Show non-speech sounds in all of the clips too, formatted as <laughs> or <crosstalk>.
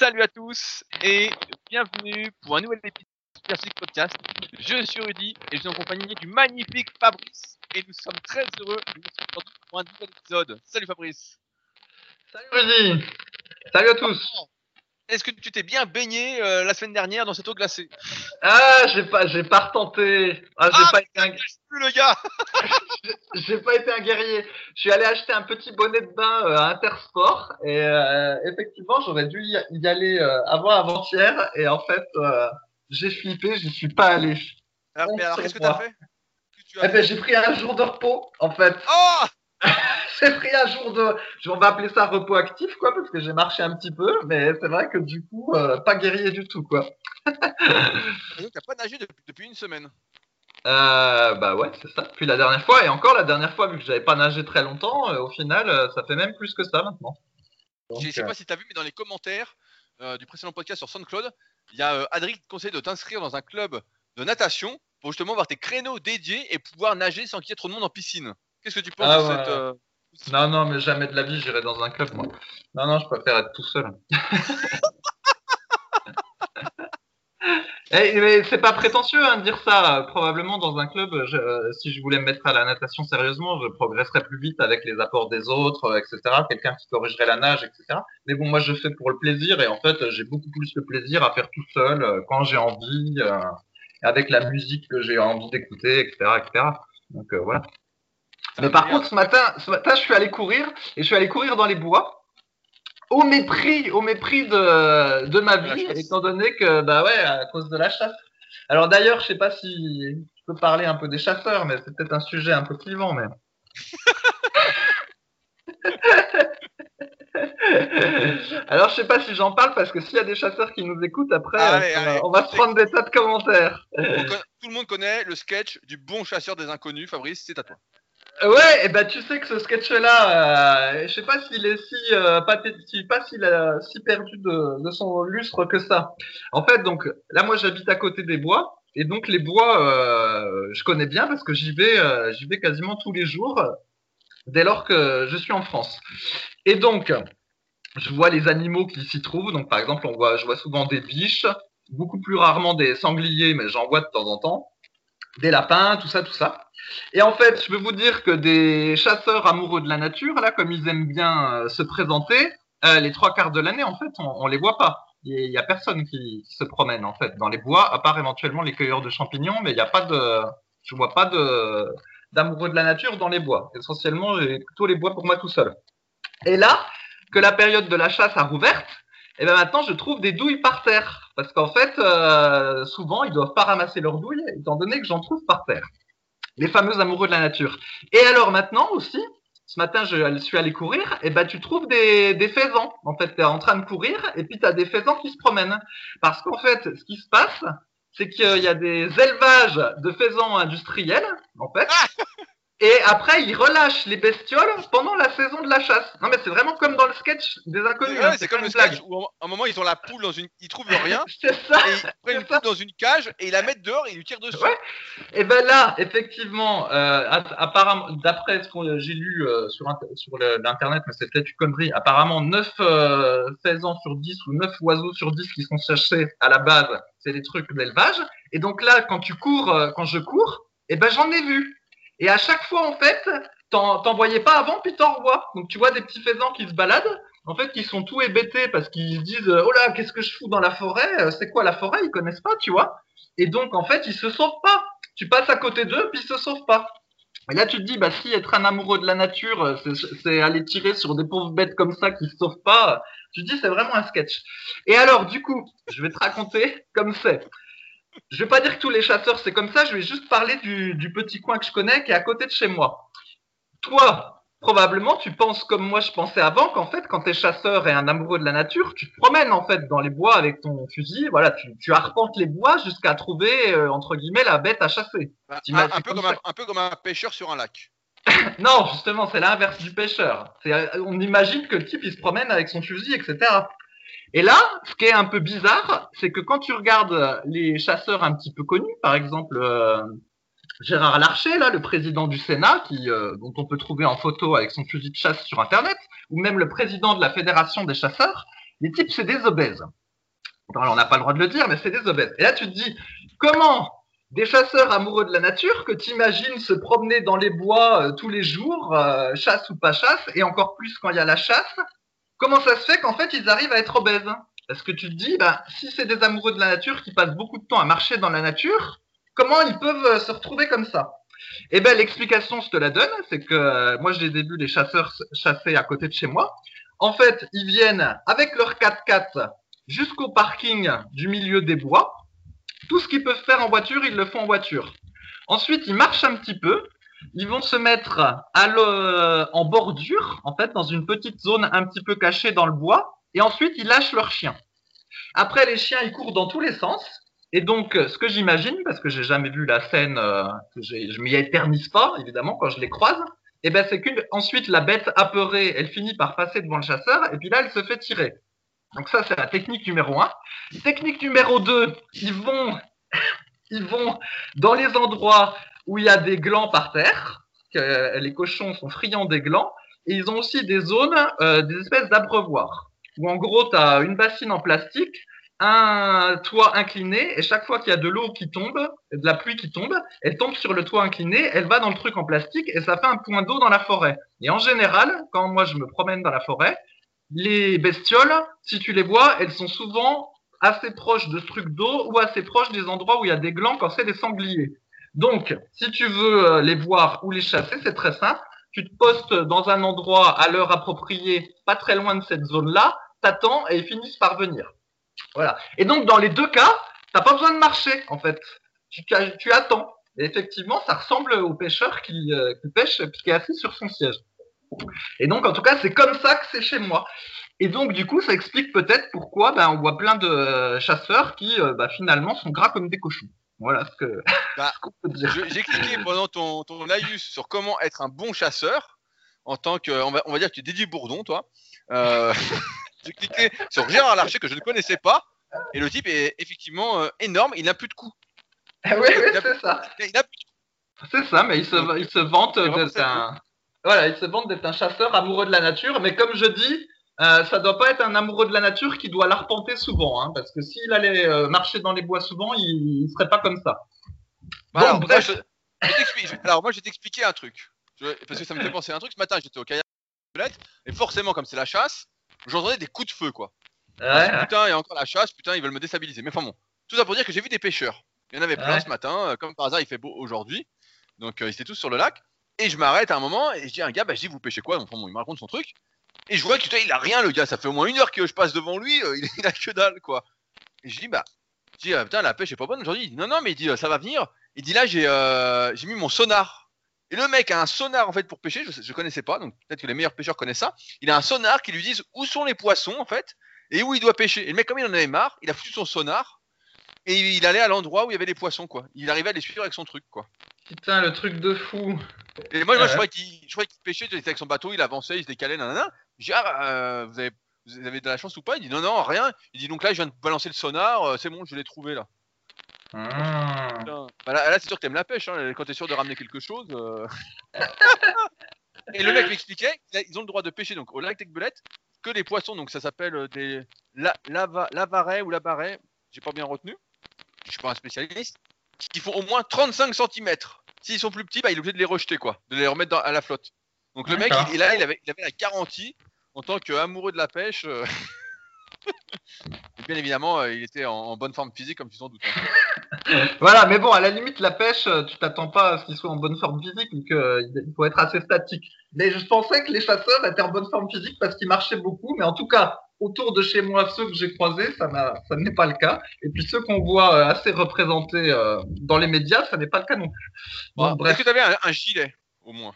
Salut à tous et bienvenue pour un nouvel épisode du Super Podcast. Je suis Rudy et je suis en compagnie du magnifique Fabrice et nous sommes très heureux de vous retrouver pour un nouvel épisode. Salut Fabrice. Salut Rudy. Salut à tous. Est-ce que tu t'es bien baigné euh, la semaine dernière dans cette eau glacée? Ah, j'ai pas, j'ai pas retenté. Ah, j'ai Ah, pas été un, Plus le gars <laughs> j'ai pas été un guerrier. Je suis allé acheter un petit bonnet de bain euh, à Intersport et euh, effectivement, j'aurais dû y, aller avant avant-hier et en fait, j'ai flippé, j'y suis pas allé. Alors, mais alors, qu'est-ce que t'as fait? Que tu as Eh ben, fait? j'ai pris un jour de repos en fait. Oh J'ai pris un jour de, on va appeler ça repos actif quoi, parce que j'ai marché un petit peu, mais c'est vrai que du coup, euh, pas guerrier du tout quoi. Et donc, t'as pas nagé depuis, depuis une semaine. Euh, bah ouais, c'est ça. Puis la dernière fois, et encore la dernière fois, vu que j'avais pas nagé très longtemps, euh, au final, euh, ça fait même plus que ça maintenant. Donc, Je sais pas si t'as vu, mais dans les commentaires euh, du précédent podcast sur SoundCloud, il y a euh, Adrien qui te conseille de t'inscrire dans un club de natation pour justement avoir tes créneaux dédiés et pouvoir nager sans qu'il y ait trop de monde en piscine. Qu'est-ce que tu penses Ah de ouais. cette. Non, non, mais jamais de la vie, j'irai dans un club, moi. Non, non, je préfère être tout seul. <laughs> Eh, mais c'est pas prétentieux hein, de dire ça. Probablement dans un club, euh, si je voulais me mettre à la natation sérieusement, je progresserais plus vite avec les apports des autres, euh, etc. Quelqu'un qui corrigerait la nage, etc. Mais bon, moi je fais pour le plaisir et en fait, j'ai beaucoup plus de plaisir à faire tout seul euh, quand j'ai envie, avec la musique que j'ai envie d'écouter, etc., etc. Donc euh, voilà. Mais par contre, ce matin, ce matin, je suis allé courir et je suis allé courir dans les bois. Au mépris, au mépris de, de ma la vie, étant donné que, bah ouais, à cause de la chasse. Alors d'ailleurs, je sais pas si je peux parler un peu des chasseurs, mais c'est peut-être un sujet un peu clivant, mais. <laughs> Alors je sais pas si j'en parle parce que s'il y a des chasseurs qui nous écoutent après, Allez, euh, on va- allez, on va se prendre des tas de commentaires. Tout le monde connaît le sketch du bon chasseur des inconnus. Fabrice, c'est à toi. Ouais, et ben tu sais que ce sketch-là, euh, je sais pas s'il est si euh, si- pas s'il a si perdu de, de son lustre que ça. En fait, donc là, moi, j'habite à côté des bois, et donc les bois, euh, je connais bien parce que j'y vais, euh, j'y vais quasiment tous les jours, dès lors que je suis en France. Et donc, je vois les animaux qui s'y trouvent. Donc, par exemple, on voit, je vois souvent des biches, beaucoup plus rarement des sangliers, mais j'en vois de temps en temps, des lapins, tout ça, tout ça. Et en fait, je peux vous dire que des chasseurs amoureux de la nature, là, comme ils aiment bien euh, se présenter, euh, les trois quarts de l'année, en fait, on, on les voit pas. Il y a personne qui, se promène, en fait, dans les bois, à part éventuellement les cueilleurs de champignons, mais il n'y a pas de, je vois pas de, d'amoureux de la nature dans les bois. Essentiellement, j'ai plutôt les bois pour moi tout seul. Et là, que la période de la chasse a rouverte, et ben maintenant, je trouve des douilles par terre. Parce qu'en fait, euh, souvent, ils doivent pas ramasser leurs douilles, étant donné que j'en trouve par terre les fameux amoureux de la nature. Et alors maintenant aussi, ce matin je suis allé courir, et ben tu trouves des, des faisans. En fait, tu es en train de courir et puis tu as des faisans qui se promènent. Parce qu'en fait, ce qui se passe, c'est qu'il y a des élevages de faisans industriels, en fait. <laughs> Et après, ils relâchent les bestioles pendant la saison de la chasse. Non, mais c'est vraiment comme dans le sketch des inconnus. Ouais, hein, c'est comme le blague. sketch où à un moment ils ont la poule dans une. Ils trouvent rien <laughs> C'est ça. et ils prennent une poule dans une cage et ils la mettent dehors et ils lui tirent dessus. Ouais. Et ben là, effectivement, euh, app- apparemment, d'après ce que j'ai lu euh, sur, sur l'internet, mais c'est peut-être une connerie, apparemment 9 euh, sur 10 ou 9 oiseaux sur 10 qui sont chassés à la base, c'est des trucs d'élevage. Et donc là, quand tu cours, euh, quand je cours, et ben j'en ai vu. Et à chaque fois, en fait, t'en voyais pas avant, puis t'en revois. Donc tu vois des petits faisans qui se baladent, en fait, qui sont tout hébétés parce qu'ils se disent, oh là, qu'est-ce que je fous dans la forêt? Euh, C'est quoi la forêt? Ils connaissent pas, tu vois. Et donc, en fait, ils se sauvent pas. Tu passes à côté d'eux, puis ils se sauvent pas. Et là, tu te dis, bah, si être un amoureux de la nature, euh, c'est- c'est aller tirer sur des pauvres bêtes comme ça qui se sauvent pas, euh, tu te dis, c'est vraiment un sketch. Et alors, du coup, je vais te raconter comme c'est. Je vais pas dire que tous les chasseurs c'est comme ça, je vais juste parler du, du petit coin que je connais qui est à côté de chez moi. Toi, probablement, tu penses comme moi je pensais avant qu'en fait, quand tu es chasseur et un amoureux de la nature, tu te promènes en fait dans les bois avec ton fusil, voilà, tu, tu arpentes les bois jusqu'à trouver euh, entre guillemets la bête à chasser. Un, un- peu comme un, un peu comme un pêcheur sur un lac. <laughs> Non, justement, c'est l'inverse du pêcheur. Euh, on imagine que le type il se promène avec son fusil, etc. Et là, ce qui est un peu bizarre, c'est que quand tu regardes les chasseurs un petit peu connus, par exemple euh, Gérard Larcher, là, le président du Sénat, euh, dont on peut trouver en photo avec son fusil de chasse sur Internet, ou même le président de la Fédération des chasseurs, Les types, c'est des obèses. Alors, on n'a pas le droit de le dire, mais c'est des obèses. Et là, tu te dis, comment des chasseurs amoureux de la nature que tu imagines se promener dans les bois euh, tous les jours, chasse ou pas chasse, et encore plus quand il y a la chasse, comment ça se fait qu'en fait ils arrivent à être obèses Parce que tu te dis, bah, si c'est des amoureux de la nature qui passent beaucoup de temps à marcher dans la nature, comment ils peuvent euh, se retrouver comme ça? Eh bien, l'explication, je te la donne, c'est que moi, j'ai vu les chasseurs chasser à côté de chez moi. En fait, ils viennent avec leur 4x4 jusqu'au parking du milieu des bois tout ce qu'ils peuvent faire en voiture, ils le font en voiture. Ensuite, ils marchent un petit peu. Ils vont se mettre à en bordure, en fait, dans une petite zone un petit peu cachée dans le bois. Et ensuite, ils lâchent leurs chiens. Après, les chiens, ils courent dans tous les sens. Et donc, ce que j'imagine, parce que j'ai jamais vu la scène, euh, je m'y éternise pas, évidemment, quand je les croise, et eh ben, c'est qu'ensuite, la bête apeurée, elle finit par passer devant le chasseur, et puis là, elle se fait tirer. Donc ça, c'est la technique numéro 1. Technique numéro 2, ils vont, <laughs> ils vont dans les endroits où il y a des glands par terre, que les cochons sont friands des glands, et ils ont aussi des zones, euh, des espèces d'abreuvoirs, où en gros, tu as une bassine en plastique, un toit incliné, et chaque fois qu'il y a de l'eau qui tombe, de la pluie qui tombe, elle tombe sur le toit incliné, elle va dans le truc en plastique, et ça fait un point d'eau dans la forêt. Et en général, quand moi je me promène dans la forêt, les bestioles, si tu les vois, elles sont souvent assez proches de trucs d'eau ou assez proches des endroits où il y a des glands quand c'est des sangliers. Donc, si tu veux euh, les voir ou les chasser, c'est très simple. Tu te postes dans un endroit à l'heure appropriée, pas très loin de cette zone-là, t'attends et ils finissent par venir. Voilà. Et donc, dans les deux cas, t'as pas besoin de marcher, en fait. Tu, attends. Et effectivement, ça ressemble au pêcheur qui, euh, qui pêche, qui est assis sur son siège. Et donc, en tout cas, c'est comme ça que c'est chez moi. Et donc, du coup, ça explique peut-être pourquoi ben, on voit plein de chasseurs qui, euh, ben, finalement, sont gras comme des cochons. Voilà ce que <laughs> bah. J'ai cliqué pendant ton, ton laïus sur comment être un bon chasseur en tant que, on va, on va dire que tu es Didier Bourdon, toi. Euh, <laughs> j'ai cliqué sur Gérard Larcher que je ne connaissais pas. Et le type est effectivement énorme. Il n'a plus de coups. <laughs> oui, oui, c'est ça. Il n'a plus de coups. C'est ça, mais il se, il se vante d'être un, voilà, il se vante d'être un chasseur amoureux de la nature, mais comme je dis, euh, ça doit pas être un amoureux de la nature qui doit l'arpenter souvent, hein, parce que s'il allait euh, marcher dans les bois souvent, il, ne serait pas comme ça. Bah alors, bref. je, alors, moi, je vais t'expliquer un truc, parce que ça me fait penser à un truc. Ce matin, j'étais au kayak et forcément, comme c'est la chasse, j'entendais des coups de feu, quoi. Ouais, putain, il y a encore la chasse, putain, ils veulent me déstabiliser. Mais enfin bon, tout ça pour dire que j'ai vu des pêcheurs. Il y en avait plein ce matin, euh, comme par hasard, il fait beau aujourd'hui, donc ils étaient tous sur le lac. Et je m'arrête à un moment et je dis à un gars, bah, je dis, vous pêchez quoi? Enfin bon, il me raconte son truc. Et je vois que il a rien, le gars. Ça fait au moins une heure que je passe devant lui, euh, <laughs> il, a que dalle, quoi. Et je dis, bah, je dis, ah, putain, la pêche est pas bonne aujourd'hui. Il dit, non, non, mais il dit, euh, ça va venir. Il dit, là, j'ai euh, mis mon sonar. Et le mec a un sonar, en fait, pour pêcher. Je, je connaissais pas, donc peut-être que les meilleurs pêcheurs connaissent ça. Il a un sonar qui lui dit où sont les poissons, en fait, et où il doit pêcher. Et le mec, comme il en avait marre, il a foutu son sonar et il allait à l'endroit où il y avait les poissons, quoi. Il arrivait à les suivre avec son truc, quoi. Putain, le truc de fou. Et moi, moi je croyais qu'il pêchait, il était avec son bateau, il avançait, il se décalait, nanana. Je dis, ah, euh, vous, avez, vous avez de la chance ou pas? Il dit, non, non, rien. Il dit, donc là, je viens de balancer le sonar, euh, c'est bon, je l'ai trouvé là. Mmh. Bah, là, c'est sûr que t'aimes la pêche, hein, quand t'es sûr de ramener quelque chose. Euh. <laughs> Et le mec m'expliquait qu'ils ont le droit de pêcher donc au lac d'Aigbelette que les poissons, donc ça s'appelle des la, lava, lavaret ou labaret, j'ai pas bien retenu, je suis pas un spécialiste, qui font au moins 35 cm. S'ils sont plus petits, bah, il est obligé de les rejeter, quoi, de les remettre à la flotte. Donc le mec, il, là, il avait, il avait, la garantie en tant qu'amoureux de la pêche. Euh, <laughs> et bien évidemment, euh, il était en, bonne forme physique, comme tu t'en doutes. Hein. <laughs> voilà, mais bon, à la limite, la pêche, euh, tu t'attends pas à ce qu'il soit en bonne forme physique, donc il faut être assez statique. Mais je pensais que les chasseurs étaient en bonne forme physique parce qu'ils marchaient beaucoup, mais en tout cas, autour de chez moi, ceux que j'ai croisés, ça, ça n'est pas le cas. Et puis ceux qu'on voit assez représentés dans les médias, ça n'est pas le cas non plus. Bon, Est-ce que tu avais un gilet, au moins?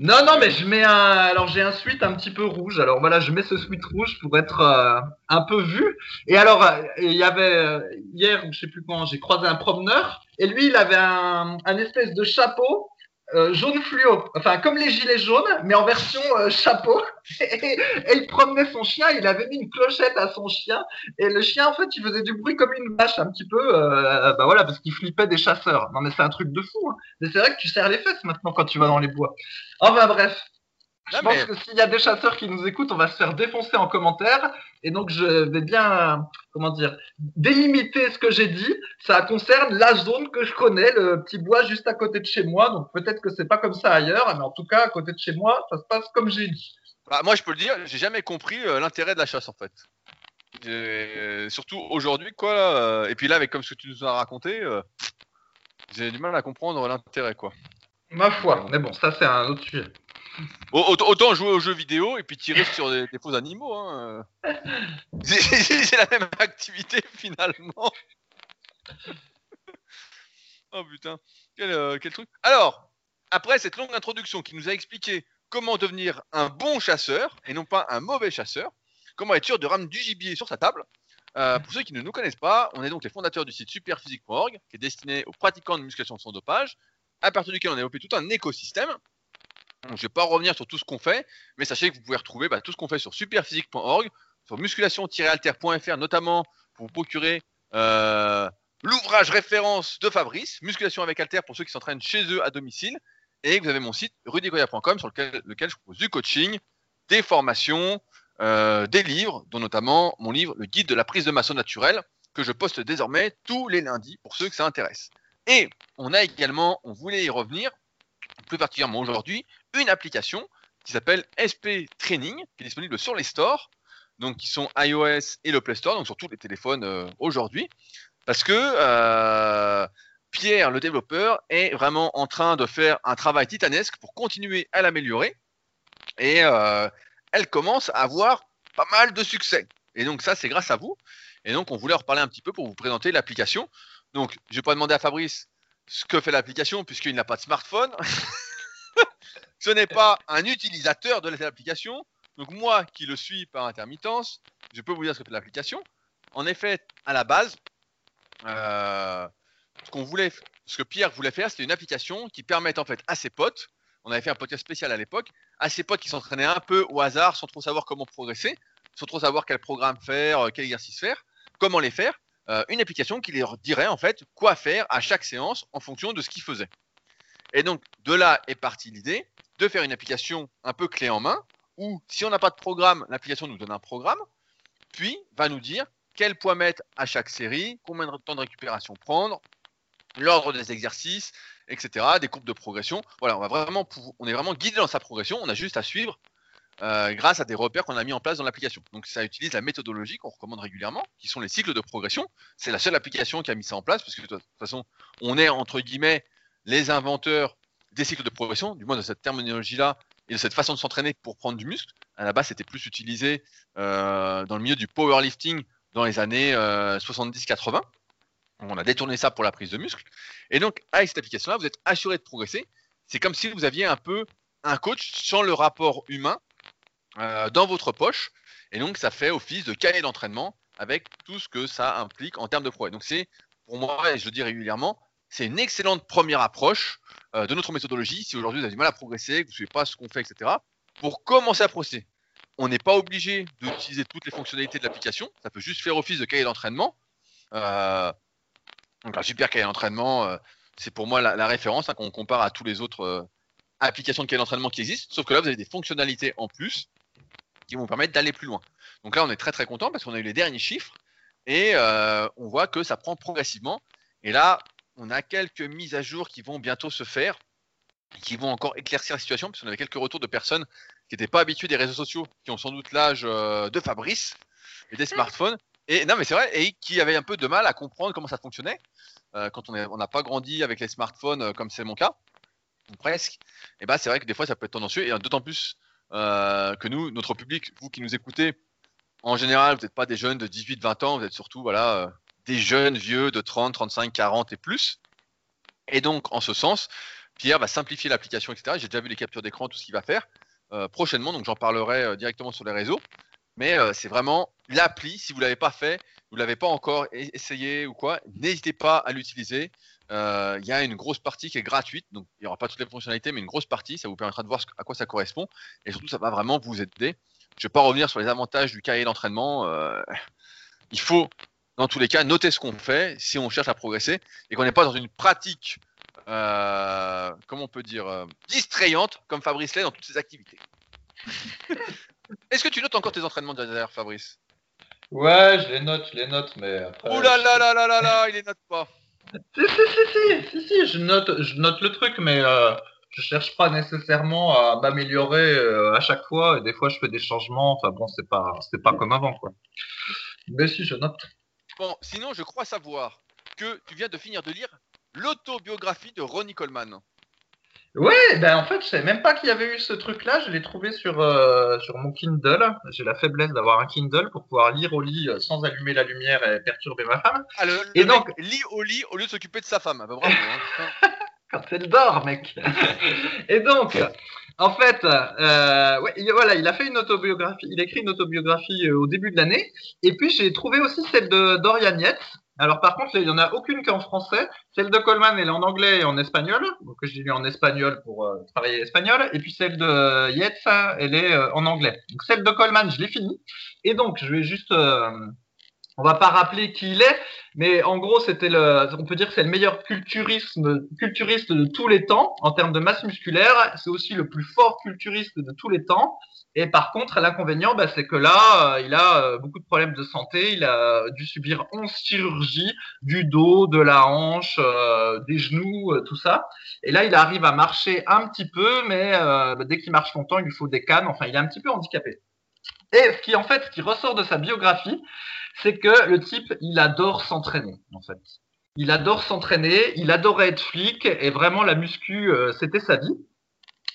Non, non, mais je mets un. Alors j'ai un suite un petit peu rouge. Alors voilà, je mets ce suite rouge pour être euh, un peu vu. Et alors euh, il y avait euh, hier, je sais plus quand, j'ai croisé un promeneur et lui il avait un, un espèce de chapeau euh, jaune fluo, enfin comme les gilets jaunes, mais en version euh, chapeau. <laughs> Et, il promenait son chien, il avait mis une clochette à son chien, et le chien en fait il faisait du bruit comme une vache un petit peu, euh, bah voilà parce qu'il flippait des chasseurs. Non mais c'est un truc de fou. Hein. Mais c'est vrai que tu serres les fesses maintenant quand tu vas dans les bois. Enfin bref. je pense que s'il y a des chasseurs qui nous écoutent, on va se faire défoncer en commentaire. Et donc, je vais bien, comment dire, délimiter ce que j'ai dit. Ça concerne la zone que je connais, le petit bois juste à côté de chez moi. Donc, peut-être que c'est pas comme ça ailleurs, mais en tout cas, à côté de chez moi, ça se passe comme j'ai dit. Bah, moi, je peux le dire, j'ai jamais compris euh, l'intérêt de la chasse, en fait. Euh, surtout aujourd'hui, quoi. Euh, et puis là, avec comme ce que tu nous as raconté, j'ai du mal à comprendre l'intérêt, quoi. Ma foi, mais bon, ça c'est un autre sujet. Autant jouer aux jeux vidéo et puis tirer sur des, faux animaux. Hein. <laughs> C'est la même activité finalement. <laughs> Oh putain, quel, quel, truc. Alors, après cette longue introduction qui nous a expliqué comment devenir un bon chasseur et non pas un mauvais chasseur, comment être sûr de ramener du gibier sur sa table, euh, pour ceux qui ne nous connaissent pas, on est donc les fondateurs du site superphysique.org, qui est destiné aux pratiquants de musculation sans dopage, à partir duquel on a développé tout un écosystème. Je ne vais pas revenir sur tout ce qu'on fait, mais sachez que vous pouvez retrouver bah, tout ce qu'on fait sur superphysique.org, sur musculation-alter.fr, notamment pour vous procurer euh, l'ouvrage référence de Fabrice, Musculation avec Alter pour ceux qui s'entraînent chez eux à domicile. Et vous avez mon site rudigoya.com sur lequel, je propose du coaching, des formations, euh, des livres, dont notamment mon livre Le guide de la prise de masse naturelle, que je poste désormais tous les lundis pour ceux que ça intéresse. Et on a également, on voulait y revenir, plus particulièrement aujourd'hui, une application qui s'appelle SP Training, qui est disponible sur les stores, donc qui sont iOS et le Play Store, donc sur tous les téléphones euh, aujourd'hui, parce que euh, Pierre, le développeur, est vraiment en train de faire un travail titanesque pour continuer à l'améliorer. Et elle commence à avoir pas mal de succès. Et donc ça, c'est grâce à vous. Et donc on voulait en reparler un petit peu pour vous présenter l'application. Donc je vais pas demander à Fabrice ce que fait l'application puisqu'il n'a pas de smartphone. <laughs> ce n'est pas un utilisateur de l'application. Donc moi qui le suis par intermittence, je peux vous dire ce que fait l'application. En effet, à la base, euh, ce qu'on voulait, ce que Pierre voulait faire, c'était une application qui permette en fait à ses potes on avait fait un podcast spécial à l'époque, à ses potes qui s'entraînaient un peu au hasard sans trop savoir comment progresser, sans trop savoir quel programme faire, euh, quel exercice faire, comment les faire, euh, une application qui leur dirait en fait quoi faire à chaque séance en fonction de ce qu'ils faisaient. Et donc de là est partie l'idée de faire une application un peu clé en main où si on n'a pas de programme, l'application nous donne un programme, puis va nous dire quel poids mettre à chaque série, combien de temps de récupération prendre, l'ordre des exercices, etc., des courbes de progression. Voilà, on, est vraiment guidé dans sa progression, on a juste à suivre euh, grâce à des repères qu'on a mis en place dans l'application. Donc ça utilise la méthodologie qu'on recommande régulièrement, qui sont les cycles de progression. C'est la seule application qui a mis ça en place, parce que de toute façon, on est entre guillemets les inventeurs des cycles de progression, du moins de cette terminologie-là et de cette façon de s'entraîner pour prendre du muscle. À la base, c'était plus utilisé euh, dans le milieu du powerlifting dans les années 70-80. Euh, on a détourné ça pour la prise de muscle. Et donc, avec cette application-là, vous êtes assuré de progresser. C'est comme si vous aviez un peu un coach sans le rapport humain euh, dans votre poche. Et donc, ça fait office de cahier d'entraînement avec tout ce que ça implique en termes de progrès. Donc, c'est, pour moi, et je le dis régulièrement, c'est une excellente première approche euh, de notre méthodologie. Si aujourd'hui vous avez du mal à progresser, que vous ne savez pas ce qu'on fait, etc., pour commencer à progresser. On n'est pas obligé d'utiliser toutes les fonctionnalités de l'application. Ça peut juste faire office de cahier d'entraînement. Euh, donc un super cahier d'entraînement, c'est pour moi la, référence hein, quand on compare à tous les autres applications de cahier d'entraînement qui existent. Sauf que là, vous avez des fonctionnalités en plus qui vont permettre d'aller plus loin. Donc là, on est très très content parce qu'on a eu les derniers chiffres et euh, on voit que ça prend progressivement. Et là, on a quelques mises à jour qui vont bientôt se faire et qui vont encore éclaircir la situation parce qu'on avait quelques retours de personnes qui n'étaient pas habituées des réseaux sociaux, qui ont sans doute l'âge de Fabrice et des smartphones et non, mais c'est vrai, et qui avait un peu de mal à comprendre comment ça fonctionnait euh, quand on n'a pas grandi avec les smartphones euh, comme c'est mon cas, ou presque. Et bah, c'est vrai que des fois ça peut être tendancieux, et d'autant plus euh, que nous, notre public, vous qui nous écoutez, en général, vous n'êtes pas des jeunes de 18-20 ans, vous êtes surtout voilà, des jeunes vieux de 30, 35, 40 et plus. Et donc, en ce sens, Pierre va simplifier l'application, etc. J'ai déjà vu les captures d'écran, tout ce qu'il va faire prochainement, donc j'en parlerai directement sur les réseaux. Mais euh, c'est vraiment l'appli. Si vous ne l'avez pas fait, vous ne l'avez pas encore essayé ou quoi, n'hésitez pas à l'utiliser. Euh, il y a une grosse partie qui est gratuite, donc il n'y aura pas toutes les fonctionnalités, mais une grosse partie, ça vous permettra de voir à quoi ça correspond. Et surtout, ça va vraiment vous aider. Je ne vais pas revenir sur les avantages du cahier d'entraînement. Euh, il faut, dans tous les cas, noter ce qu'on fait si on cherche à progresser et qu'on n'est pas dans une pratique, comment on peut dire, distrayante comme Fabrice l'est dans toutes ses activités. <laughs> Est-ce que tu notes encore tes entraînements derrière, Fabrice? Ouais, je les note, je les note, mais après. Ouh là là là là là là, il les note pas. Si, si, si, si, je note, je note le truc, mais euh, je cherche pas nécessairement à m'améliorer euh, à chaque fois. Et des fois, je fais des changements. Enfin bon, c'est pas, pas comme avant, quoi. Mais si, je note. Bon, sinon, je crois savoir que tu viens de finir de lire l'autobiographie de Ronnie Coleman. Ouais, ben en fait, je savais même pas qu'il y avait eu ce truc-là. Je l'ai trouvé sur euh, sur mon Kindle. J'ai la faiblesse d'avoir un Kindle pour pouvoir lire au lit euh, sans allumer la lumière et perturber ma femme. Ah, le, Et le donc- mec lit au lit au lieu de s'occuper de sa femme. Ah bah, bravo. hein. <laughs> Quand elle dort, mec. <laughs> Et donc, en fait, euh, ouais, il, voilà, il a fait une autobiographie. Il a écrit une autobiographie euh, au début de l'année. Et puis j'ai trouvé aussi celle de Dorian Yates. Alors par contre, il y en a aucune qui est en français. Celle de Coleman, elle est en anglais et en espagnol. Donc j'ai lu en espagnol pour euh, travailler l'espagnol. Et puis celle de Yates, elle est euh, en anglais. Donc celle de Coleman, je l'ai finie. Et donc je vais juste, euh, on va pas rappeler qui il est, mais en gros c'était le, on peut dire que c'est le meilleur culturiste de tous les temps en termes de masse musculaire. C'est aussi le plus fort culturiste de tous les temps. Et par contre, l'inconvénient, bah, c'est que là, euh, il a euh, beaucoup de problèmes de santé. Il a dû subir 11 chirurgies du dos, de la hanche, euh, des genoux, tout ça. Et là, il arrive à marcher un petit peu, mais bah, dès qu'il marche longtemps, il lui faut des cannes. Enfin, il est un petit peu handicapé. Et ce qui, en fait, ce qui ressort de sa biographie, c'est que le type, il adore s'entraîner, en fait. Il adore s'entraîner, il adorait être flic, et vraiment, la muscu, c'était sa vie.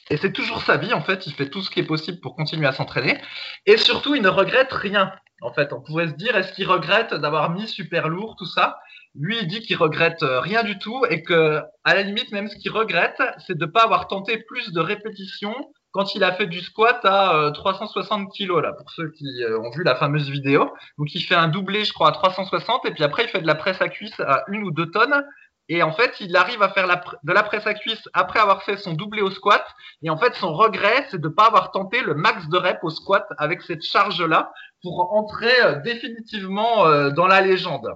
Et c'est toujours sa vie, en fait. Il fait tout ce qui est possible pour continuer à s'entraîner. Et surtout, il ne regrette rien. En fait, on pourrait se dire, est-ce qu'il regrette d'avoir mis super lourd, tout ça? Lui, il dit qu'il regrette euh, rien du tout et que, à la limite, même ce qu'il regrette, c'est de ne pas avoir tenté plus de répétitions quand il a fait du squat à euh, 360 kilos, là, pour ceux qui euh, ont vu la fameuse vidéo. Donc, il fait un doublé, je crois, à 360 et puis après, il fait de la presse à cuisse à une ou deux tonnes. Et en fait, il arrive à faire de la presse à cuisse après avoir fait son doublé au squat. Et en fait, son regret, c'est de ne pas avoir tenté le max de reps au squat avec cette charge-là pour entrer euh, définitivement euh, dans la légende.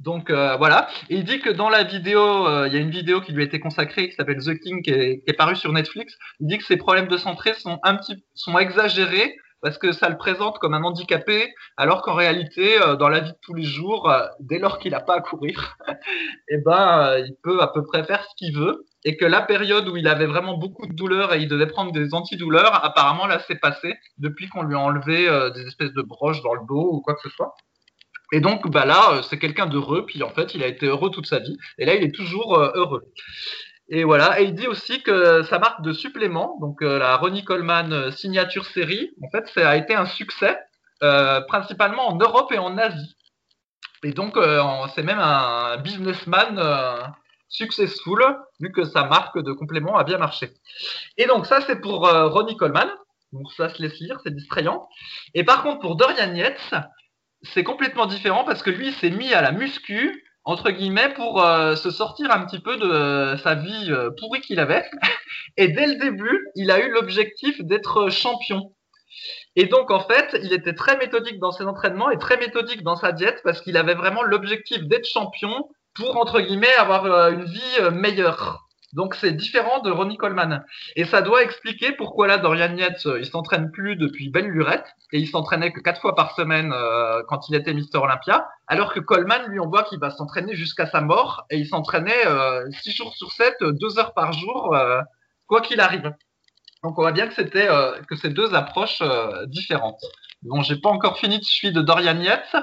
Donc euh, voilà. Et il dit que dans la vidéo, euh, il y a une vidéo qui lui a été consacrée qui s'appelle The King, qui est, qui est parue sur Netflix. Il dit que ses problèmes de santé sont un petit, sont exagérés parce que ça le présente comme un handicapé, alors qu'en réalité, euh, dans la vie de tous les jours, euh, dès lors qu'il n'a pas à courir, <laughs> eh ben, euh, il peut à peu près faire ce qu'il veut. Et que la période où il avait vraiment beaucoup de douleurs et il devait prendre des antidouleurs, apparemment là c'est passé depuis qu'on lui a enlevé des espèces de broches dans le dos ou quoi que ce soit. Et donc bah là c'est quelqu'un d'heureux, puis en fait il a été heureux toute sa vie, et là il est toujours heureux. Et voilà, et il dit aussi que sa marque de supplément, donc euh, la Ronnie Coleman euh, signature série, en fait ça a été un succès, euh, principalement en Europe et en Asie. Et donc c'est même un businessman successful, vu que sa marque de complément a bien marché. Et donc ça c'est pour Ronnie Coleman, donc ça se laisse lire, c'est distrayant. Et par contre pour Dorian Yates, c'est complètement différent parce que lui il s'est mis à la muscu entre guillemets pour euh, se sortir un petit peu de euh, sa vie euh, pourrie qu'il avait. <laughs> Et dès le début, il a eu l'objectif d'être champion. Et donc en fait, il était très méthodique dans ses entraînements et très méthodique dans sa diète parce qu'il avait vraiment l'objectif d'être champion pour entre guillemets avoir euh, une vie euh, meilleure. Donc c'est différent de Ronnie Coleman. Et ça doit expliquer pourquoi là Dorian Yates, euh, il s'entraîne plus depuis belle lurette et il s'entraînait que quatre fois par semaine euh, quand il était Mister Olympia, alors que Coleman, lui, on voit qu'il va s'entraîner jusqu'à sa mort et il s'entraînait euh, six jours sur sept, deux heures par jour, quoi qu'il arrive. Donc on voit bien que c'était que ces deux approches différentes. Bon, j'ai pas encore fini de suivre Dorian Yates.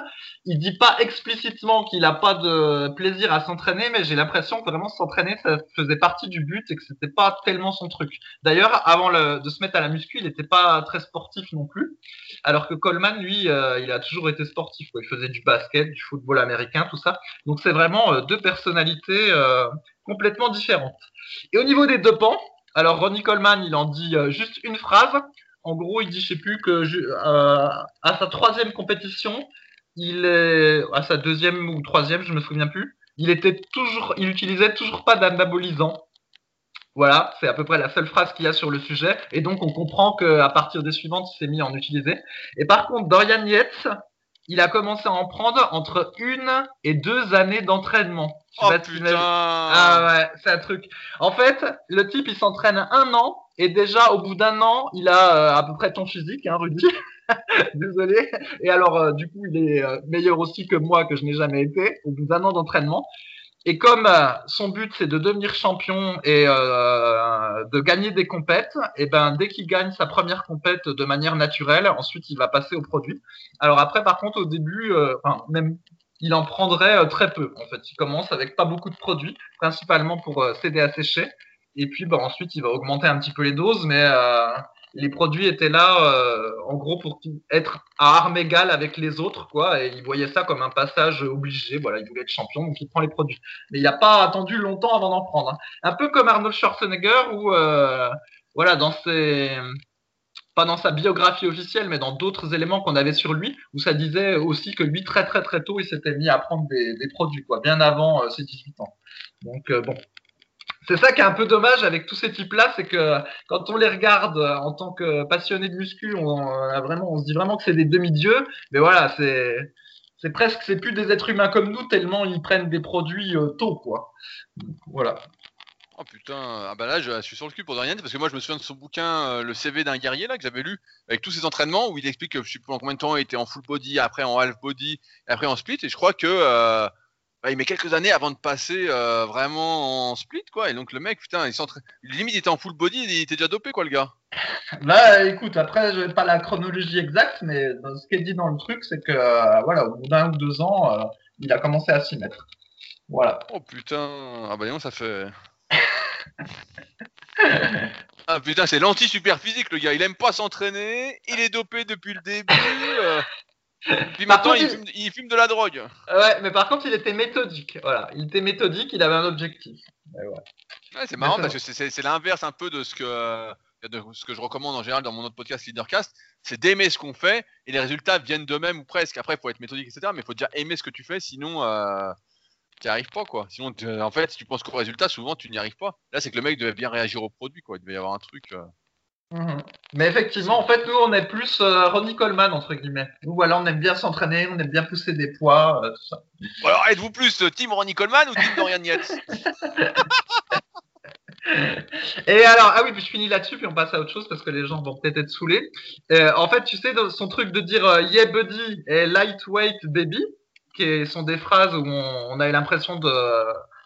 Il dit pas explicitement qu'il a pas de plaisir à s'entraîner, mais j'ai l'impression que vraiment s'entraîner, ça faisait partie du but et que c'était pas tellement son truc. D'ailleurs, avant de se mettre à la muscu, il n'était pas très sportif non plus. Alors que Coleman, lui, euh, il a toujours été sportif. Il faisait du basket, du football américain, tout ça. Donc c'est vraiment euh, deux personnalités euh, complètement différentes. Et au niveau des deux pans, alors Ronnie Coleman, il en dit juste une phrase. En gros, il dit, je sais plus que je- euh, à sa troisième compétition, il est à sa deuxième ou troisième, je me souviens plus. Il était toujours, il utilisait toujours pas d'anabolisant. Voilà, c'est à peu près la seule phrase qu'il y a sur le sujet. Et donc, on comprend qu'à partir des suivantes, il s'est mis à en utiliser. Et par contre, Dorian Yates, il a commencé à en prendre entre une et deux années d'entraînement. Oh putain Ah ouais, c'est un truc. En fait, le type, il s'entraîne un an Et déjà, au bout d'un an, il a à peu près ton physique, hein, Rudy. <laughs> Désolé. Et alors, du coup, il est meilleur aussi que moi, que je n'ai jamais été, au bout d'un an d'entraînement. Et comme euh, son but c'est de devenir champion et euh, de gagner des compètes, et ben dès qu'il gagne sa première compète de manière naturelle, ensuite il va passer au produit. Alors après par contre au début, euh, enfin, même il en prendrait très peu. En fait, il commence avec pas beaucoup de produits, principalement pour s'aider à sécher. Et puis ben, ensuite il va augmenter un petit peu les doses, mais les produits étaient là, euh, en gros, pour être à armes égales avec les autres, quoi. Et il voyait ça comme un passage obligé. Voilà, il voulait être champion, donc il prend les produits. Mais il n'a pas attendu longtemps avant d'en prendre. Hein. Un peu comme Arnold Schwarzenegger, où, euh, voilà, dans ses, pas dans sa biographie officielle, mais dans d'autres éléments qu'on avait sur lui, où ça disait aussi que lui, très très très tôt, il s'était mis à prendre des, des produits, quoi, bien avant euh, ses 18 ans. Donc bon, c'est ça qui est un peu dommage avec tous ces types-là, c'est que quand on les regarde en tant que passionné de muscu, on, vraiment, on se dit vraiment que c'est des demi-dieux. Mais voilà, c'est c'est presque, c'est plus des êtres humains comme nous tellement ils prennent des produits euh, tôt, quoi. Voilà. Oh putain, ah bah là je suis sur le cul pour de rien parce que moi je me souviens de son bouquin euh, Le CV d'un guerrier là que j'avais lu avec tous ses entraînements où il explique que je sais plus en combien de temps il était en full body, après en half body, après en split et je crois que euh, il met quelques années avant de passer euh, vraiment en split, quoi. Et donc le mec, putain, il s'entraîne. Limite, il était en full body, il était déjà dopé, quoi, le gars. Bah, écoute, après, je n'ai pas la chronologie exacte, mais ce qui est dit dans le truc, c'est que, euh, voilà, au bout d'un ou deux ans, euh, il a commencé à s'y mettre. Voilà. Oh putain, ah bah non, ça fait. <laughs> ah putain, c'est l'anti-super physique, le gars. Il aime pas s'entraîner, il est dopé depuis le début. Puis maintenant, il, fume, de la drogue. Ouais, mais par contre, il était méthodique. Voilà, il était méthodique, il avait un objectif. Ouais. c'est marrant parce que c'est l'inverse un peu de ce que de ce que je recommande en général dans mon autre podcast Leadercast, c'est d'aimer ce qu'on fait et les résultats viennent d'eux-mêmes ou presque. Après, il faut être méthodique, etc. Mais il faut déjà aimer ce que tu fais, sinon euh, tu n'y arrives pas, quoi. Sinon, en fait, si tu penses qu'au résultat, souvent tu n'y arrives pas. Là, c'est que le mec devait bien réagir au produit, quoi. Il devait y avoir un truc. Euh, Mhm. Mais effectivement, en fait, nous, on est plus euh, Ronnie Coleman, entre guillemets. Nous, voilà, on aime bien s'entraîner, on aime bien pousser des poids, euh, tout ça. alors, êtes-vous plus euh, Team Ronnie Coleman ou Team Dorian Yates? <laughs> Et alors, ah oui, puis je finis là-dessus, puis on passe à autre chose parce que les gens vont peut-être être saoulés. en fait, tu sais, son truc de dire Yeah buddy et lightweight baby, qui sont des phrases où on, a l'impression de,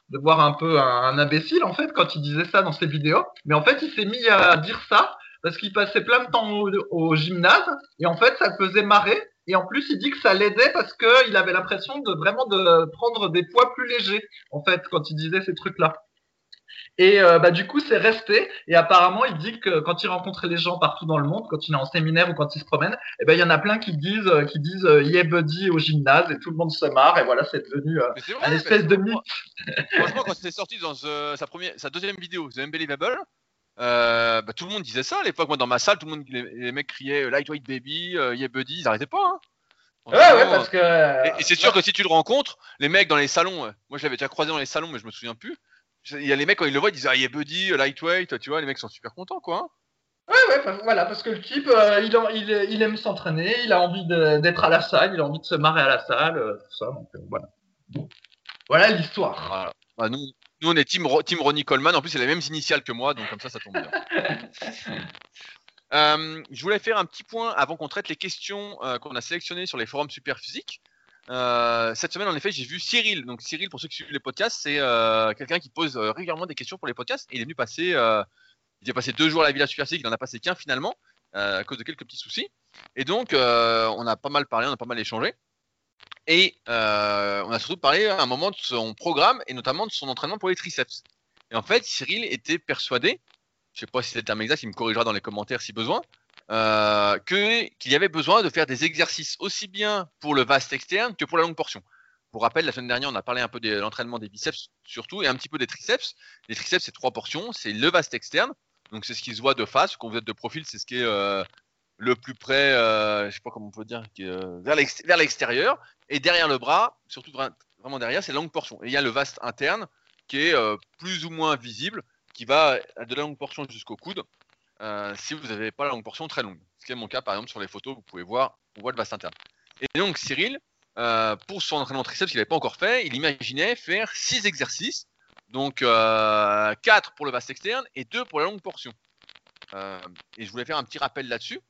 de voir un peu un, un, imbécile en fait quand il disait ça dans ses vidéos. Mais en fait, il s'est mis à dire ça parce qu'il passait plein de temps au, gymnase et en fait ça le faisait marrer et en plus il dit que ça l'aidait parce qu'il avait l'impression de vraiment de prendre des poids plus légers en fait quand il disait ces trucs là et euh, bah, du coup, c'est resté. Et apparemment, il dit que quand il rencontrait les gens partout dans le monde, quand il est en séminaire ou quand il se promène, eh ben, il y en a plein qui disent, euh, qui disent euh, Yeah buddy au gymnase et tout le monde se marre. Et voilà, c'est devenu euh, un espèce de mythe. Franchement, quand c'était sorti dans sa, première, sa deuxième vidéo, The Unbelievable, euh, bah, tout le monde disait ça à l'époque. Moi, dans ma salle, tout le monde, les, mecs criaient Lightweight Baby, euh, Yeah Buddy, ils arrêtaient pas. Hein. Ouais, ouais, parce que. Et, c'est sûr que si tu le rencontres, les mecs dans les salons, moi je l'avais déjà croisé dans les salons, mais je me souviens plus. Il y a les mecs quand ils le voient, ils disent ah, Yeah Buddy, Lightweight, tu vois, les mecs sont super contents quoi. Hein. Ouais, ouais, voilà, parce que le type, euh, il, il, il, aime s'entraîner, il a envie d'être à la salle, il a envie de se marrer à la salle, tout ça, donc voilà. Voilà l'histoire. Voilà. Bah, nous, nous, on est team, team Ronnie Coleman. En plus, c'est les mêmes initiales que moi, donc comme ça, ça tombe bien. <laughs> Euh, je voulais faire un petit point avant qu'on traite les questions euh, qu'on a sélectionnées sur les forums super physiques. Euh, cette semaine, en effet, j'ai vu Cyril. Donc, Cyril, pour ceux qui suivent les podcasts, c'est quelqu'un qui pose régulièrement des questions pour les podcasts. Et il est venu passer, il est passé deux jours à la Villa Super Physique. Il en a passé qu'un finalement, à cause de quelques petits soucis. Et donc, on a pas mal parlé, on a pas mal échangé. Et euh, on a surtout parlé à un moment de son programme et notamment de son entraînement pour les triceps. Et en fait, Cyril était persuadé, je sais pas si c'est le terme exact, il me corrigera dans les commentaires si besoin, euh, qu'il y avait besoin de faire des exercices aussi bien pour le vaste externe que pour la longue portion. Pour rappel, la semaine dernière, on a parlé un peu de l'entraînement des biceps surtout et un petit peu des triceps. Les triceps, c'est trois portions. C'est le vaste externe, donc c'est ce qui se voit de face. Quand vous êtes de profil, c'est ce qui est euh, le plus près, euh, je sais pas comment on peut dire, euh, vers l'extérieur. Et derrière le bras, surtout vraiment derrière, c'est la longue portion. Et il y a le vaste interne qui est euh, plus ou moins visible, qui va de la longue portion jusqu'au coude. si vous n'avez pas la longue portion très longue. Ce qui est mon cas, par exemple, sur les photos, vous pouvez voir, on voit le vaste interne. Et donc, Cyril, pour son entraînement triceps qu'il n'avait pas encore fait, il imaginait faire 6 exercices. Donc, 4 pour le vaste externe et 2 pour la longue portion. Euh, et je voulais faire un petit rappel là-dessus,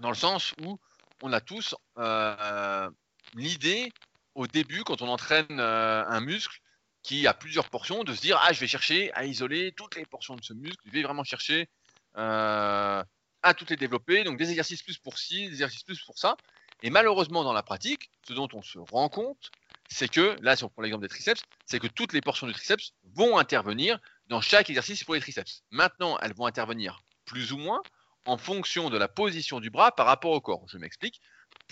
dans le sens où on a tous euh, l'idée au début, quand on entraîne euh, un muscle qui a plusieurs portions, de se dire ah je vais chercher à isoler toutes les portions de ce muscle, je vais vraiment chercher à toutes les développer, donc des exercices plus pour ci, des exercices plus pour ça. Et malheureusement dans la pratique, ce dont on se rend compte, c'est que, là si on prend l'exemple des triceps, c'est que toutes les portions du triceps vont intervenir dans chaque exercice pour les triceps. Maintenant, elles vont intervenir plus ou moins en fonction de la position du bras par rapport au corps. Je m'explique.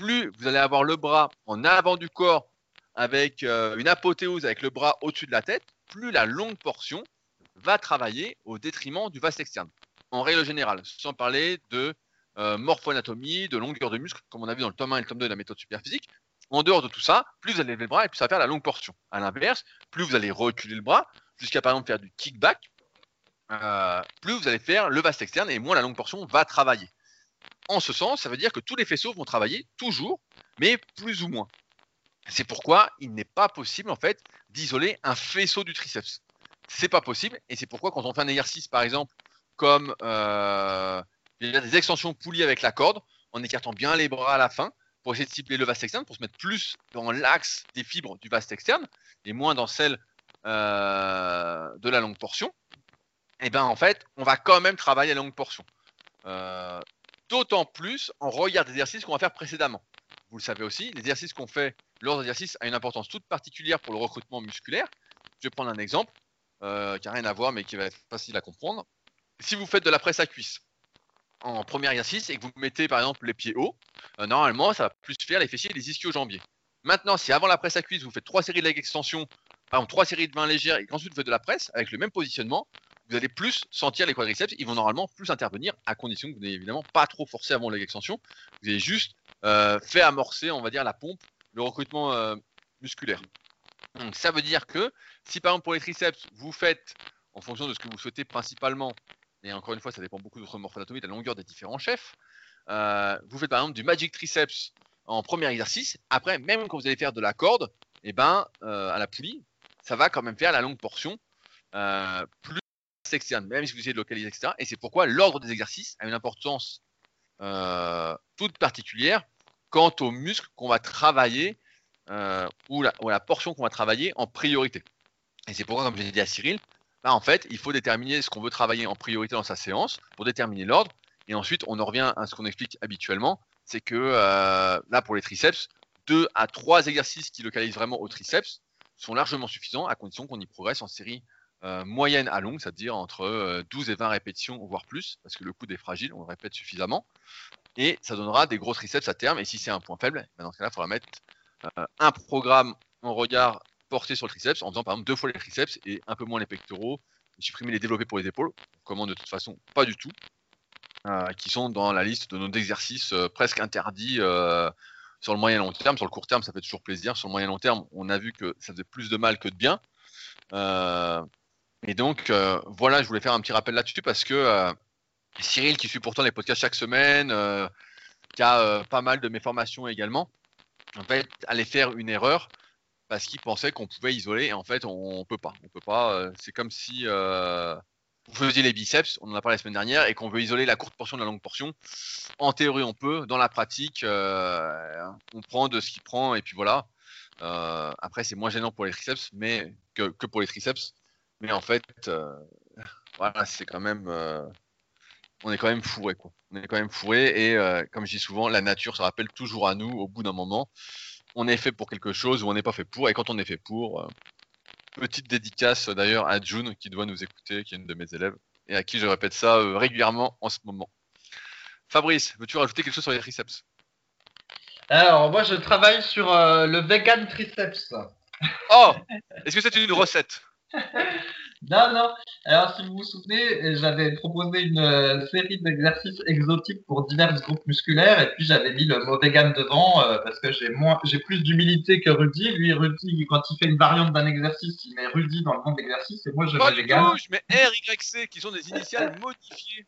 Plus vous allez avoir le bras en avant du corps avec euh, une apothéose avec le bras au-dessus de la tête, plus la longue portion va travailler au détriment du vaste externe. En règle générale, sans parler de euh, morphoanatomie, de longueur de muscle, comme on a vu dans le tome 1 et le tome 2 de la méthode superphysique. En dehors de tout ça, plus vous allez lever le bras et plus ça va faire la longue portion. À l'inverse, plus vous allez reculer le bras, jusqu'à par exemple faire du kickback, euh, plus vous allez faire le vaste externe et moins la longue portion va travailler. En ce sens, ça veut dire que tous les faisceaux vont travailler toujours, mais plus ou moins. C'est pourquoi il n'est pas possible en fait d'isoler un faisceau du triceps. C'est pas possible et c'est pourquoi quand on fait un exercice par exemple comme euh, des extensions poulies avec la corde, en écartant bien les bras à la fin pour essayer de cibler le vaste externe, pour se mettre plus dans l'axe des fibres du vaste externe et moins dans celle euh, de la longue portion, et eh ben en fait, on va quand même travailler la longue portion. Euh, d'autant plus en regard des exercices qu'on va faire précédemment. Vous le savez aussi, l'exercice qu'on fait lors exercices a une importance toute particulière pour le recrutement musculaire. Je vais prendre un exemple euh, qui n'a rien à voir mais qui va être facile à comprendre. Si vous faites de la presse à cuisse en premier exercice et que vous mettez par exemple les pieds hauts, normalement ça va plus faire les fessiers et les ischio-jambiers. Maintenant, si avant la presse à cuisse, vous faites trois séries de leg extension par exemple, trois séries de 20 légères et qu'ensuite vous faites de la presse avec le même positionnement, vous allez plus sentir les quadriceps. Ils vont normalement plus intervenir à condition que vous n'ayez évidemment pas trop forcé avant l'extension. Vous avez juste euh, fait amorcer, on va dire, la pompe, le recrutement euh, musculaire. Donc ça veut dire que si par exemple pour les triceps, vous faites en fonction de ce que vous souhaitez principalement, et encore une fois, ça dépend beaucoup de votre morphologie, de la longueur des différents chefs, euh, vous faites par exemple du magic triceps en premier exercice. Après, même quand vous allez faire de la corde, et eh ben, à la poulie, ça va quand même faire la longue portion euh, externe, même si vous essayez de localiser, etc. Et c'est pourquoi l'ordre des exercices a une importance euh, toute particulière quant aux muscles qu'on va travailler euh, ou, la, la, portion qu'on va travailler en priorité. Et c'est pourquoi, comme je l'ai dit à Cyril, là, en fait, il faut déterminer ce qu'on veut travailler en priorité dans sa séance pour déterminer l'ordre. Et ensuite, on en revient à ce qu'on explique habituellement, c'est que là, pour les triceps, deux à trois exercices qui localisent vraiment au triceps sont largement suffisants à condition qu'on y progresse en série euh, moyenne à longue, c'est-à-dire entre 12 euh, et 20 répétitions, voire plus, parce que le coude est fragile, on le répète suffisamment. Et ça donnera des gros triceps à terme. Et si c'est un point faible, ben dans ce cas-là, il faudra mettre euh, un programme en regard porté sur le triceps, en faisant par exemple deux fois les triceps et un peu moins les pectoraux, supprimer les développés pour les épaules, comment de toute façon pas du tout, qui sont dans la liste de nos exercices presque interdits sur le moyen long terme. Sur le court terme, ça fait toujours plaisir. Sur le moyen long terme, on a vu que ça faisait plus de mal que de bien. Et donc, euh, voilà, je voulais faire un petit rappel là-dessus parce que euh, Cyril, qui suit pourtant les podcasts chaque semaine, qui a pas mal de mes formations également, en fait, allait faire une erreur parce qu'il pensait qu'on pouvait isoler et en fait, on, ne peut pas. On peut pas. c'est comme si vous faisiez les biceps, on en a parlé la semaine dernière, et qu'on veut isoler la courte portion de la longue portion. En théorie, on peut. Dans la pratique, euh, on prend de ce qu'il prend, et puis voilà. Euh, après, c'est moins gênant pour les triceps, mais que, pour les triceps. Mais en fait, euh, voilà, c'est quand même, on est quand même fourré, quoi. On est quand même fourré, et comme je dis souvent, la nature se rappelle toujours à nous au bout d'un moment. On est fait pour quelque chose ou on n'est pas fait pour, et quand on est fait pour, Petite dédicace d'ailleurs à June qui doit nous écouter, qui est une de mes élèves, et à qui je répète ça euh, régulièrement en ce moment. Fabrice, veux-tu rajouter quelque chose sur les triceps? Alors, moi je travaille sur euh, le vegan triceps. Oh Est-ce que c'est une recette? Non, non. Alors, si vous vous souvenez, j'avais proposé une euh, série d'exercices exotiques pour divers groupes musculaires, et puis j'avais mis le mot vegan devant euh, parce que j'ai moins, j'ai plus d'humilité que Rudy. Lui, Rudy, quand il fait une variante d'un exercice, il met Rudy dans le nom d'exercice, et moi je mets vegan. je mets R, Y, C, qui sont des initiales modifiées.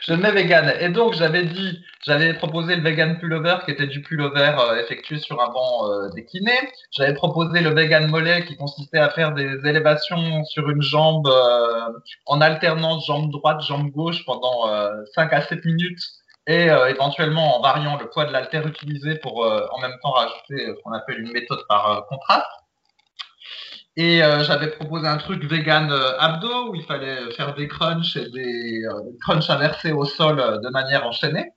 Je mets vegan. Et donc, j'avais dit, j'avais proposé le vegan pullover qui était du pullover euh, effectué sur un banc euh, décliné. J'avais proposé le vegan mollet qui consistait à faire des élévations sur une jambe euh, en alternance jambe droite, jambe gauche pendant 5 à 7 minutes et éventuellement en variant le poids de l'altère utilisé pour en même temps rajouter ce qu'on appelle une méthode par contraste. Et euh, j'avais proposé un truc vegan euh, abdo où il fallait faire des crunchs et des euh, crunchs inversés au sol de manière enchaînée.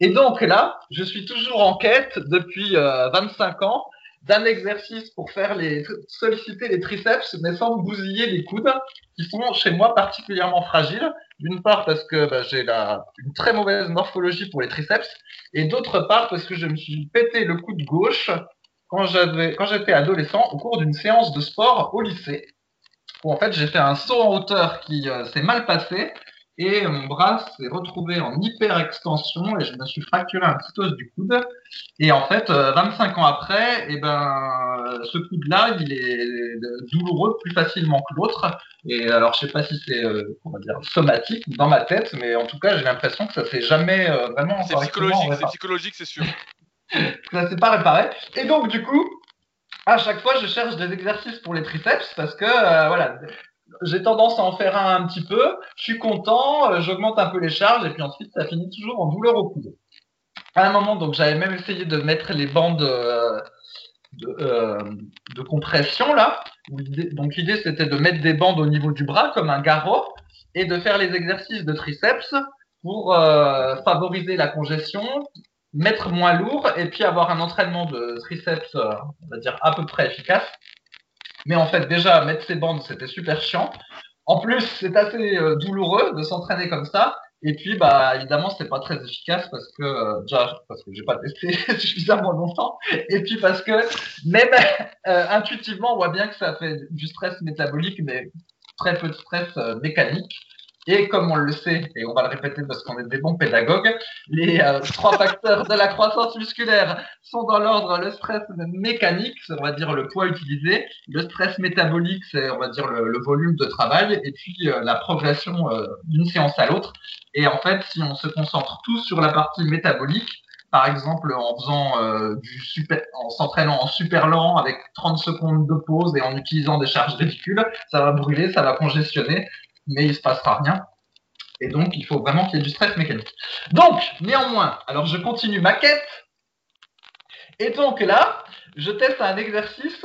Et donc là, je suis toujours en quête depuis 25 ans d'un exercice pour faire les solliciter les triceps mais sans bousiller les coudes qui sont chez moi particulièrement fragiles. D'une part parce que bah, j'ai la une très mauvaise morphologie pour les triceps et d'autre part parce que je me suis pété le coude gauche quand j'avais, quand j'étais adolescent, au cours d'une séance de sport au lycée, où en fait j'ai fait un saut en hauteur qui euh, s'est mal passé et mon bras s'est retrouvé en hyper extension et je me suis fracturé un petit os du coude. Et en fait, 25 euh, ans après, et eh ben, ce coude-là, il est douloureux plus facilement que l'autre. Et alors, je sais pas si c'est, euh, dire, somatique dans ma tête, mais en tout cas, j'ai l'impression que ça s'est jamais vraiment. C'est psychologique, c'est psychologique, c'est sûr. Ça s'est pas réparé. Et donc, du coup, à chaque fois, je cherche des exercices pour les triceps parce que, euh, voilà, j'ai tendance à en faire un un petit peu. Je suis content, euh, j'augmente un peu les charges et puis ensuite, ça finit toujours en douleur au coude. À un moment, donc, j'avais même essayé de mettre les bandes euh, de, compression là. Donc, l'idée, c'était de mettre des bandes au niveau du bras comme un garrot et de faire les exercices de triceps pour favoriser la congestion, mettre moins lourd et puis avoir un entraînement de triceps, euh, on va dire, à peu près efficace. Mais en fait, déjà, mettre ces bandes, c'était super chiant. En plus, c'est assez euh, douloureux de s'entraîner comme ça. Et puis, bah, évidemment, c'est pas très efficace parce que, euh, déjà, parce que j'ai pas testé <laughs> suffisamment longtemps. Et puis parce que, même intuitivement, on voit bien que ça fait du stress métabolique, mais très peu de stress mécanique. Et comme on le sait, et on va le répéter parce qu'on est des bons pédagogues, les euh, trois facteurs de la croissance musculaire sont dans l'ordre. Le stress mécanique, on va dire le poids utilisé, le stress métabolique, c'est on va dire le, volume de travail, et puis euh, la progression euh, d'une séance à l'autre. Et en fait, si on se concentre tous sur la partie métabolique, par exemple en faisant du super, en s'entraînant en super lent avec 30 secondes de pause et en utilisant des charges ridicules, ça va brûler, ça va congestionner mais il se passera rien. Et donc, il faut vraiment qu'il y ait du stress mécanique. Donc, néanmoins, alors je continue ma quête. Et donc là, je teste un exercice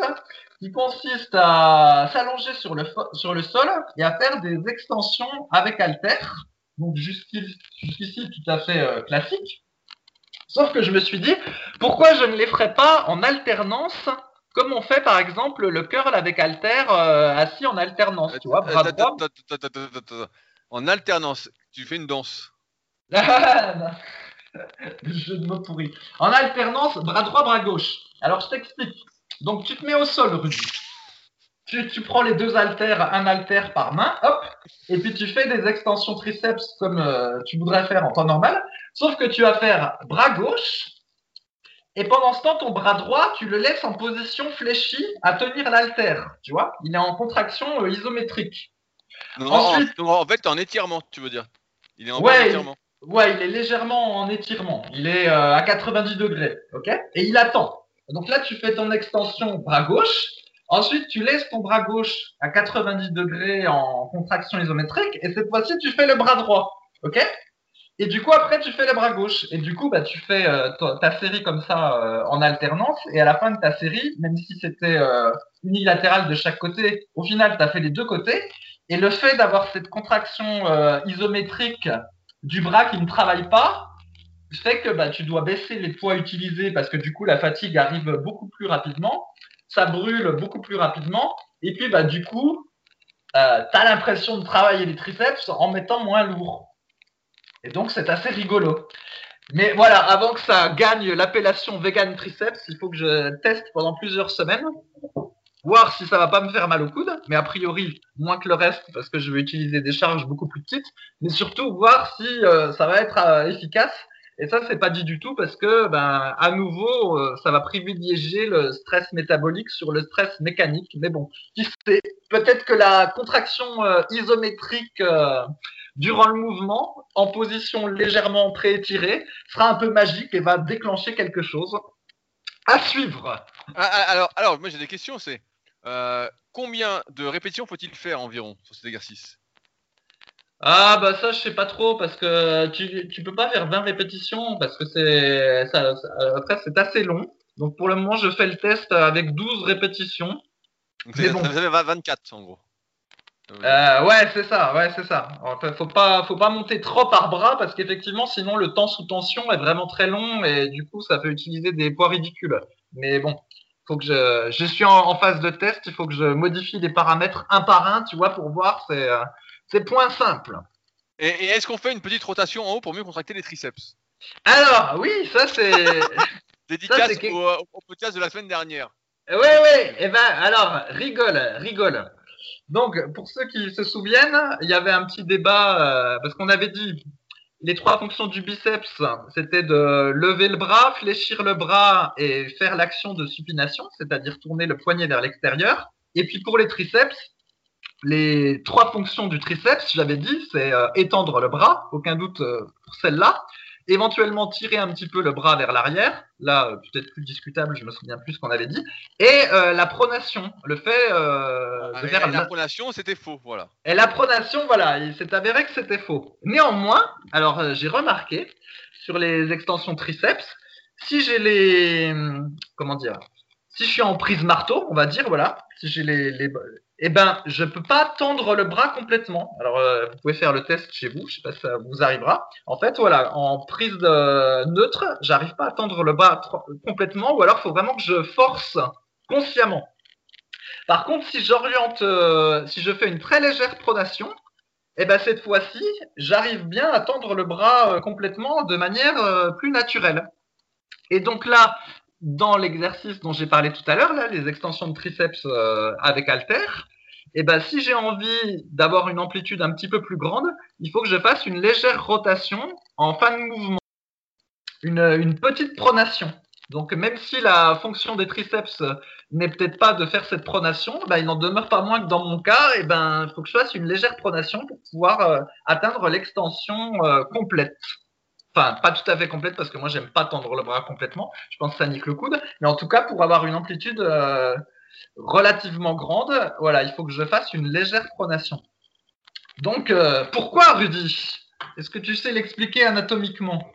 qui consiste à s'allonger sur le, sur le sol et à faire des extensions avec halter. Donc jusqu'ici, tout à fait euh, classique. Sauf que je me suis dit, pourquoi je ne les ferais pas en alternance comme on fait par exemple le curl avec halter euh, assis en alternance, tu vois, bras droit. En alternance, tu fais une danse. <laughs> Jeu de mots pourri. En alternance, bras droit, bras gauche. Alors je t'explique. Donc tu te mets au sol, Rudy. Tu, tu, prends les deux haltères, un haltère par main, hop, et puis tu fais des extensions triceps comme euh, tu voudrais faire en temps normal, sauf que tu vas faire bras gauche, et pendant ce temps, ton bras droit, tu le laisses en position fléchie à tenir l'altère. Tu vois Il est en contraction euh, isométrique. Non, Ensuite, en, fait, en étirement, tu veux dire Il est en ouais, étirement. Il, ouais, il est légèrement en étirement. Il est euh, à 90 degrés. OK Et il attend. Donc là, tu fais ton extension bras gauche. Ensuite, tu laisses ton bras gauche à 90 degrés en contraction isométrique. Et cette fois-ci, tu fais le bras droit. OK et du coup, après, tu fais le bras gauche. Et du coup, bah, tu fais euh, ta, série comme ça euh, en alternance. Et à la fin de ta série, même si c'était euh, unilatéral de chaque côté, au final, tu as fait les deux côtés. Et le fait d'avoir cette contraction isométrique du bras qui ne travaille pas fait que bah, tu dois baisser les poids utilisés parce que du coup, la fatigue arrive beaucoup plus rapidement. Ça brûle beaucoup plus rapidement. Et puis, bah, du coup, tu as l'impression de travailler les triceps en mettant moins lourd. Et donc, c'est assez rigolo. Mais voilà, avant que ça gagne l'appellation vegan triceps, il faut que je teste pendant plusieurs semaines, voir si ça va pas me faire mal au coude, mais a priori moins que le reste parce que je vais utiliser des charges beaucoup plus petites, mais surtout voir si euh, ça va être euh, efficace Et ça, c'est pas dit du tout parce que, ben, à nouveau, euh, ça va privilégier le stress métabolique sur le stress mécanique. Mais bon, qui sait Peut-être que la contraction isométrique durant le mouvement, en position légèrement pré-étirée, sera un peu magique et va déclencher quelque chose. À suivre. Ah, ah, alors, alors, moi j'ai des questions. C'est euh, combien de répétitions faut-il faire environ sur cet exercice? Ah bah ça je sais pas trop parce que tu, tu peux pas faire 20 répétitions parce que c'est ça, ça- après c'est assez long. Donc pour le moment je fais le test avec 12 répétitions. Donc, ça- bon. ça fait 24 en gros. Euh, ouais c'est ça, ouais c'est ça. Faut pas faut pas monter trop par bras parce qu'effectivement sinon le temps sous tension est vraiment très long et du coup ça peut utiliser des poids ridicules. Mais bon, faut que je je suis en, en phase de test, il faut que je modifie les paramètres un par un, tu vois, pour voir c'est euh, c'est point simple. Et, et est-ce qu'on fait une petite rotation en haut pour mieux contracter les triceps? Alors oui, ça c'est <laughs> Dédicace que- au, au podcast de la semaine dernière. Ouais, ouais, eh ben, alors, rigole, rigole. Donc, pour ceux qui se souviennent, il y avait un petit débat, euh, parce qu'on avait dit, les trois fonctions du biceps, c'était de lever le bras, fléchir le bras et faire l'action de supination, c'est-à-dire tourner le poignet vers l'extérieur. Et puis pour les triceps, les trois fonctions du triceps, j'avais dit, c'est euh, étendre le bras, aucun doute euh, pour celle-là, éventuellement tirer un petit peu le bras vers l'arrière, là euh, peut-être plus discutable, je me souviens plus ce qu'on avait dit, et euh, la pronation, le fait euh, de Ah, faire la- la pronation, c'était faux, voilà. et la pronation, voilà, il s'est avéré que c'était faux. Néanmoins, alors euh, j'ai remarqué sur les extensions triceps, si j'ai les, hum, comment dire, si je suis en prise marteau, on va dire, voilà, si j'ai les, les, eh ben, je peux pas tendre le bras complètement. Alors, euh, vous pouvez faire le test chez vous, je sais pas si ça vous arrivera. En fait, voilà, en prise de neutre, j'arrive pas à tendre le bras complètement, ou alors il faut vraiment que je force consciemment. Par contre, si j'oriente, euh, si je fais une très légère pronation, eh ben cette fois-ci, j'arrive bien à tendre le bras euh, complètement de manière plus naturelle. Et donc là, dans l'exercice dont j'ai parlé tout à l'heure, les extensions de triceps avec halter, eh ben si j'ai envie d'avoir une amplitude un petit peu plus grande, il faut que je fasse une légère rotation en fin de mouvement, une, une petite pronation. Donc même si la fonction des triceps n'est peut-être pas de faire cette pronation, ben, il n'en demeure pas moins que dans mon cas, eh ben, il faut que je fasse une légère pronation pour pouvoir euh, atteindre l'extension euh, complète. Enfin, pas tout à fait complète parce que moi, j'aime pas tendre le bras complètement. Je pense que ça nique le coude. Mais en tout cas, pour avoir une amplitude euh, relativement grande, voilà, il faut que je fasse une légère pronation. Donc, euh, pourquoi, Rudy? Est-ce que tu sais l'expliquer anatomiquement?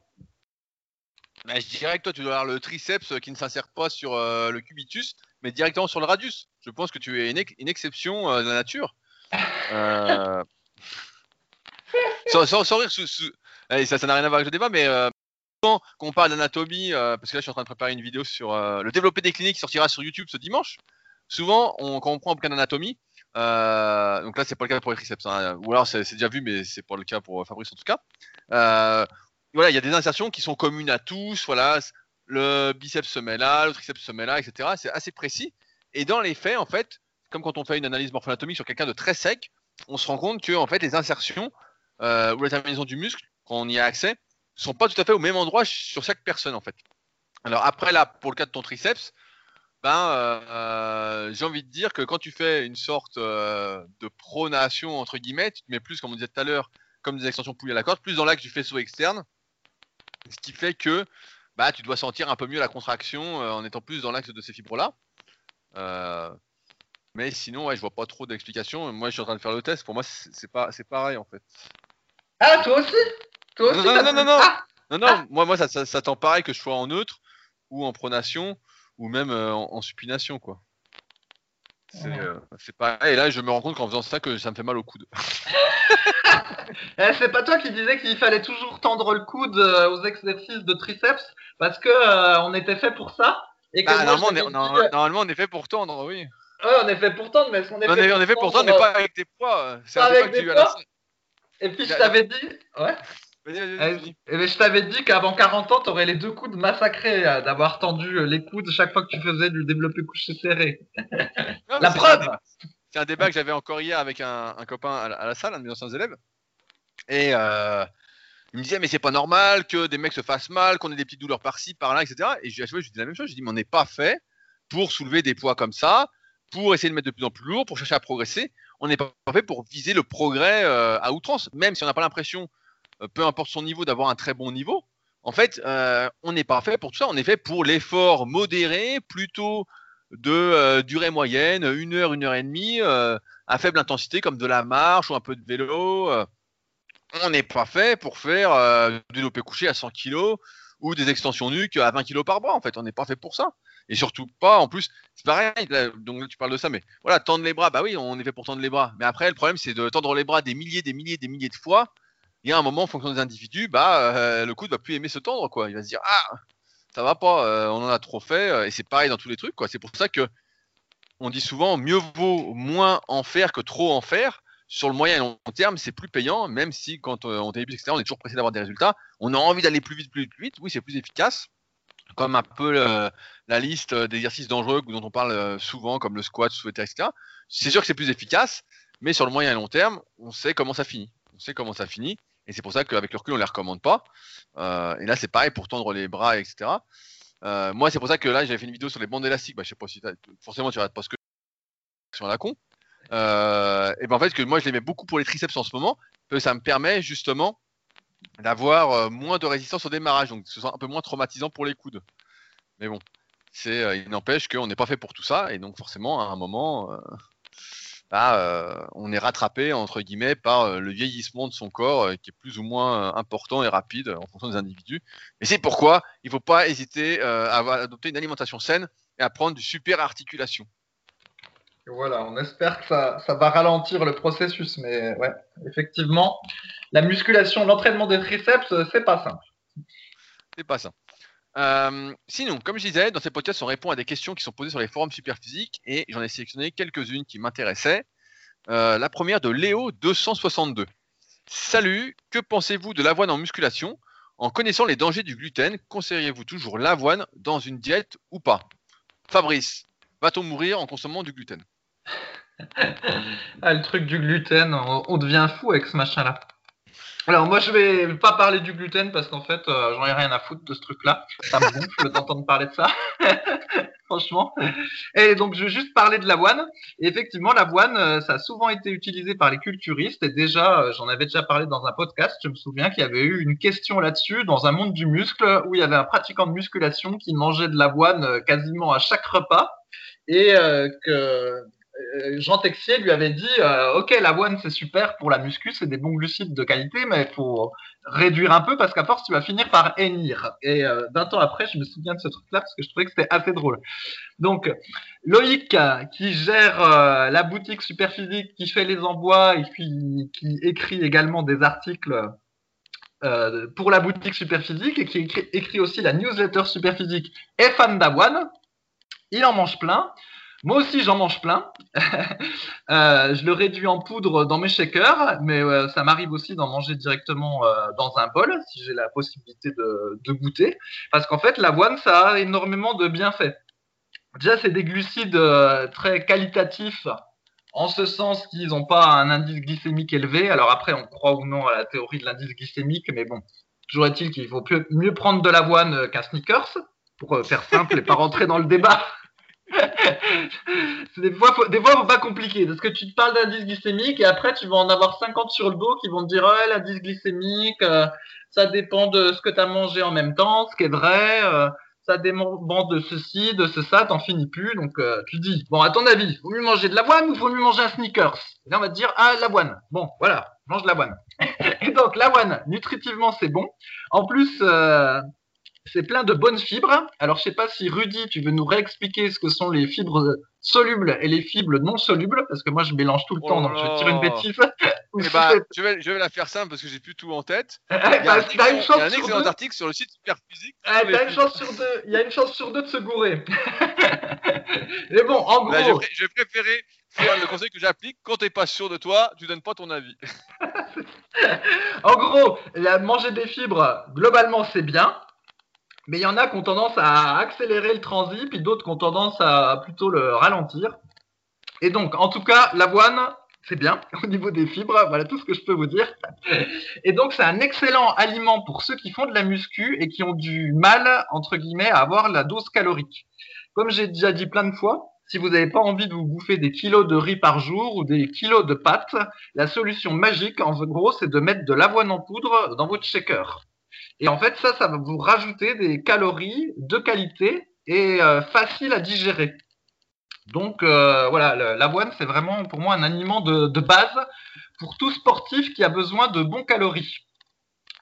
Bah, je dirais que toi, tu dois avoir le triceps qui ne s'insère pas sur euh, le cubitus, mais directement sur le radius. Je pense que tu es une, ex- une exception euh, de la nature. <laughs> Sans, rire, ça n'a rien à voir avec le débat, mais quand on parle d'anatomie, parce que là, je suis en train de préparer une vidéo sur le développé des cliniques qui sortira sur YouTube ce dimanche. Souvent, on, quand on prend un bouquin d'anatomie, euh, donc là, c'est pas le cas pour les triceps, hein, ou alors c'est déjà vu, mais c'est pas le cas pour Fabrice en tout cas. Euh, voilà, il y a des insertions qui sont communes à tous. Voilà, le biceps se met là, le triceps se met là, etc. C'est assez précis. Et dans les faits, en fait, comme quand on fait une analyse morpho-anatomique sur quelqu'un de très sec, on se rend compte que en fait, les insertions euh, ou la terminaison du muscle, quand on y a accès, sont pas tout à fait au même endroit sur chaque personne, en fait. Alors après, là, pour le cas de ton triceps, ben, euh, euh, j'ai envie de dire que quand tu fais une sorte euh, de pronation, entre guillemets, tu te mets plus, comme on disait tout à l'heure, comme des extensions poulies à la corde, plus dans l'axe du faisceau externe, ce qui fait que bah, tu dois sentir un peu mieux la contraction euh, en étant plus dans l'axe de ces fibres-là. Mais sinon, ouais, je vois pas trop d'explications. Moi, je suis en train de faire le test. Pour moi, c'est pas, c'est pareil en fait. Ah, toi aussi? Toi aussi Non, non, non, non, non. Ah, Non, non, moi, moi, ça, ça, ça tend pareil que je sois en neutre ou en pronation ou même euh, en, en supination, quoi. C'est Ouais. euh, pareil. Et là, je me rends compte qu'en faisant ça, que ça me fait mal au coude. <laughs> Eh, c'est pas toi qui disais qu'il fallait toujours tendre le coude euh, aux exercices de triceps parce que on était fait pour ça et que Ah, moi, normalement, on est, t'avais non, dit, normalement, on est fait pour tendre, oui. ouais, on est fait pour tendre, mais on est On fait est, on est fait pour tendre, mais pas avec des poids. C'est Pas avec des poids. Et puis je t'avais dit, ouais. Vas-y, vas-y, Eh, vas-y. eh je t'avais dit qu'avant 40 ans, t'aurais les deux coudes massacrés euh, d'avoir tendu euh, les coudes chaque fois que tu faisais du développé couché serré. Non, La preuve C'est un débat que j'avais encore hier avec un, un copain à la, à la salle, un de mes anciens élèves. Et, euh, Il me disait, mais c'est pas normal que des mecs se fassent mal, qu'on ait des petites douleurs par-ci, par-là, etc. Et je, fois, je dis la même chose. Je dis, mais on n'est pas fait pour soulever des poids comme ça, pour essayer de mettre de plus en plus lourd, pour chercher à progresser. On n'est pas fait pour viser le progrès euh, à outrance, même si on n'a pas l'impression, peu importe son niveau, d'avoir un très bon niveau. En fait, euh, on n'est pas fait pour tout ça. On est fait pour l'effort modéré, plutôt de euh, durée moyenne, une heure, une heure et demie, euh, à faible intensité, comme de la marche ou un peu de vélo. euh. on n'est pas fait pour faire euh, du développé couché à 100 kg ou des extensions nuques à 20 kg par bras. En fait, on n'est pas fait pour ça. Et surtout pas, en plus, c'est pareil, là, donc là, tu parles de ça, mais voilà, tendre les bras, bah oui, on est fait pour tendre les bras. Mais après, le problème, c'est de tendre les bras des milliers, des milliers, des milliers de fois. Il y a un moment, en fonction des individus, bah, euh, le coude va plus aimer se tendre, quoi. Il va se dire, ah, ça va pas, euh, on en a trop fait, euh, et c'est pareil dans tous les trucs, quoi. C'est pour ça que on dit souvent, mieux vaut moins en faire que trop en faire. Sur le moyen et long terme, c'est plus payant, même si quand on débute, etc., on est toujours pressé d'avoir des résultats. On a envie d'aller plus vite, plus vite, plus vite. Oui, c'est plus efficace. Comme un peu la liste d'exercices dangereux dont on parle souvent, comme le squat, etc. C'est sûr que c'est plus efficace, mais sur le moyen et long terme, on sait comment ça finit. On sait comment ça finit. Et c'est pour ça qu'avec le recul, on ne les recommande pas. Euh, et là, c'est pareil pour tendre les bras, etc. Euh, moi, c'est pour ça que là, j'avais fait une vidéo sur les bandes élastiques. Bah, je sais pas si forcément tu regardes pas ce que sur la con. Euh, et ben en fait, que moi, je les mets beaucoup pour les triceps en ce moment, parce que ça me permet justement d'avoir moins de résistance au démarrage, donc ce sera un peu moins traumatisant pour les coudes. Mais bon, il n'empêche qu'on n'est pas fait pour tout ça, et donc forcément, à un moment, bah, euh, on est rattrapé entre guillemets par euh, le vieillissement de son corps, euh, qui est plus ou moins important et rapide en fonction des individus. Et c'est pourquoi il ne faut pas hésiter à adopter une alimentation saine et à prendre du super articulation. Voilà, on espère que ça, ça va ralentir le processus, mais ouais, effectivement, la musculation, l'entraînement des triceps, c'est pas simple. C'est pas ça. Euh, sinon, comme je disais, dans ces podcasts, on répond à des questions qui sont posées sur les forums Superphysique et j'en ai sélectionné quelques-unes qui m'intéressaient. Euh, la première de Léo262. Salut, que pensez-vous de l'avoine en musculation? En connaissant les dangers du gluten, conseilleriez-vous toujours l'avoine dans une diète ou pas? Fabrice, va-t-on mourir en consommant du gluten? <laughs> Ah, le truc du gluten, on devient fou avec ce machin-là. Alors moi je vais pas parler du gluten parce qu'en fait euh, j'en ai rien à foutre de ce truc-là. Ça me gonfle <laughs> d'entendre parler de ça. <laughs> Franchement. Et donc je vais juste parler de l'avoine. Et effectivement l'avoine euh, ça a souvent été utilisé par les culturistes et déjà euh, j'en avais déjà parlé dans un podcast. Je me souviens qu'il y avait eu une question là-dessus dans un monde du muscle où il y avait un pratiquant de musculation qui mangeait de l'avoine euh, quasiment à chaque repas et que Jean Texier lui avait dit euh, Ok, l'avoine c'est super pour la muscu, c'est des bons glucides de qualité, mais il faut réduire un peu parce qu'à force tu vas finir par hennir. Et euh, d'un temps après, je me souviens de ce truc-là parce que je trouvais que c'était assez drôle. Donc, Loïc, euh, qui gère euh, la boutique Superphysique, qui fait les envois et qui écrit également des articles euh, pour la boutique Superphysique et qui écrit, écrit aussi la newsletter Superphysique, est fan d'avoine. Il en mange plein. Moi aussi, j'en mange plein. <laughs> Euh, je le réduis en poudre dans mes shakers, mais euh, ça m'arrive aussi d'en manger directement euh, dans un bol si j'ai la possibilité de, goûter. Parce qu'en fait, l'avoine, ça a énormément de bienfaits. Déjà, c'est des glucides très qualitatifs, en ce sens qu'ils n'ont pas un indice glycémique élevé. Alors après, on croit ou non à la théorie de l'indice glycémique, mais bon, toujours est-il qu'il peu- mieux prendre de l'avoine qu'un sneakers, pour faire simple et pas rentrer dans le débat. <laughs> Des fois, faut, des fois, faut pas compliquer, parce que tu te parles d'indice glycémique et après, tu vas en avoir 50 sur le dos qui vont te dire, ouais, l'indice glycémique, euh, ça dépend de ce que tu as mangé en même temps, ce qui est vrai, euh, ça dépend de ceci, de ce ça, t'en finis plus. Donc, euh, tu dis, bon, à ton avis, vaut mieux manger de l'avoine ou vaut mieux manger un sneakers Et là, on va te dire, ah, l'avoine. Bon, voilà, mange de l'avoine. <laughs> et donc, l'avoine, nutritivement, c'est bon. En plus, euh, c'est plein de bonnes fibres. Alors, je sais pas si Rudy, tu veux nous réexpliquer ce que sont les fibres solubles et les fibres non solubles, parce que moi, je mélange tout le Oh temps, là donc je dire une bêtise. Eh <laughs> bah, c'est- je, vais, je vais la faire simple parce que j'ai plus tout en tête. Eh, Il y a un bah, t'as une excellent, il y a chance un sur excellent deux. article sur le site Superphysique. Chance deux. Il y a une chance sur deux de se gourer. <laughs> Mais bon, en gros, Bah, je, pré- je vais préférer faire le conseil que j'applique. Quand t'es pas sûr de toi, tu donnes pas ton avis. <laughs> en gros, la- manger des fibres, globalement, c'est bien. Mais il y en a qui ont tendance à accélérer le transit, puis d'autres qui ont tendance à plutôt le ralentir. Et donc, en tout cas, l'avoine, c'est bien <laughs> au niveau des fibres, voilà tout ce que je peux vous dire. Et donc c'est un excellent aliment pour ceux qui font de la muscu et qui ont du mal, entre guillemets, à avoir la dose calorique. Comme j'ai déjà dit plein de fois, si vous n'avez pas envie de vous bouffer des kilos de riz par jour ou des kilos de pâtes, la solution magique, en gros, c'est de mettre de l'avoine en poudre dans votre shaker. Et en fait, ça, ça va vous rajouter des calories de qualité et euh, facile à digérer. Donc euh, voilà, l'avoine, c'est vraiment pour moi un aliment de, base pour tout sportif qui a besoin de bons calories.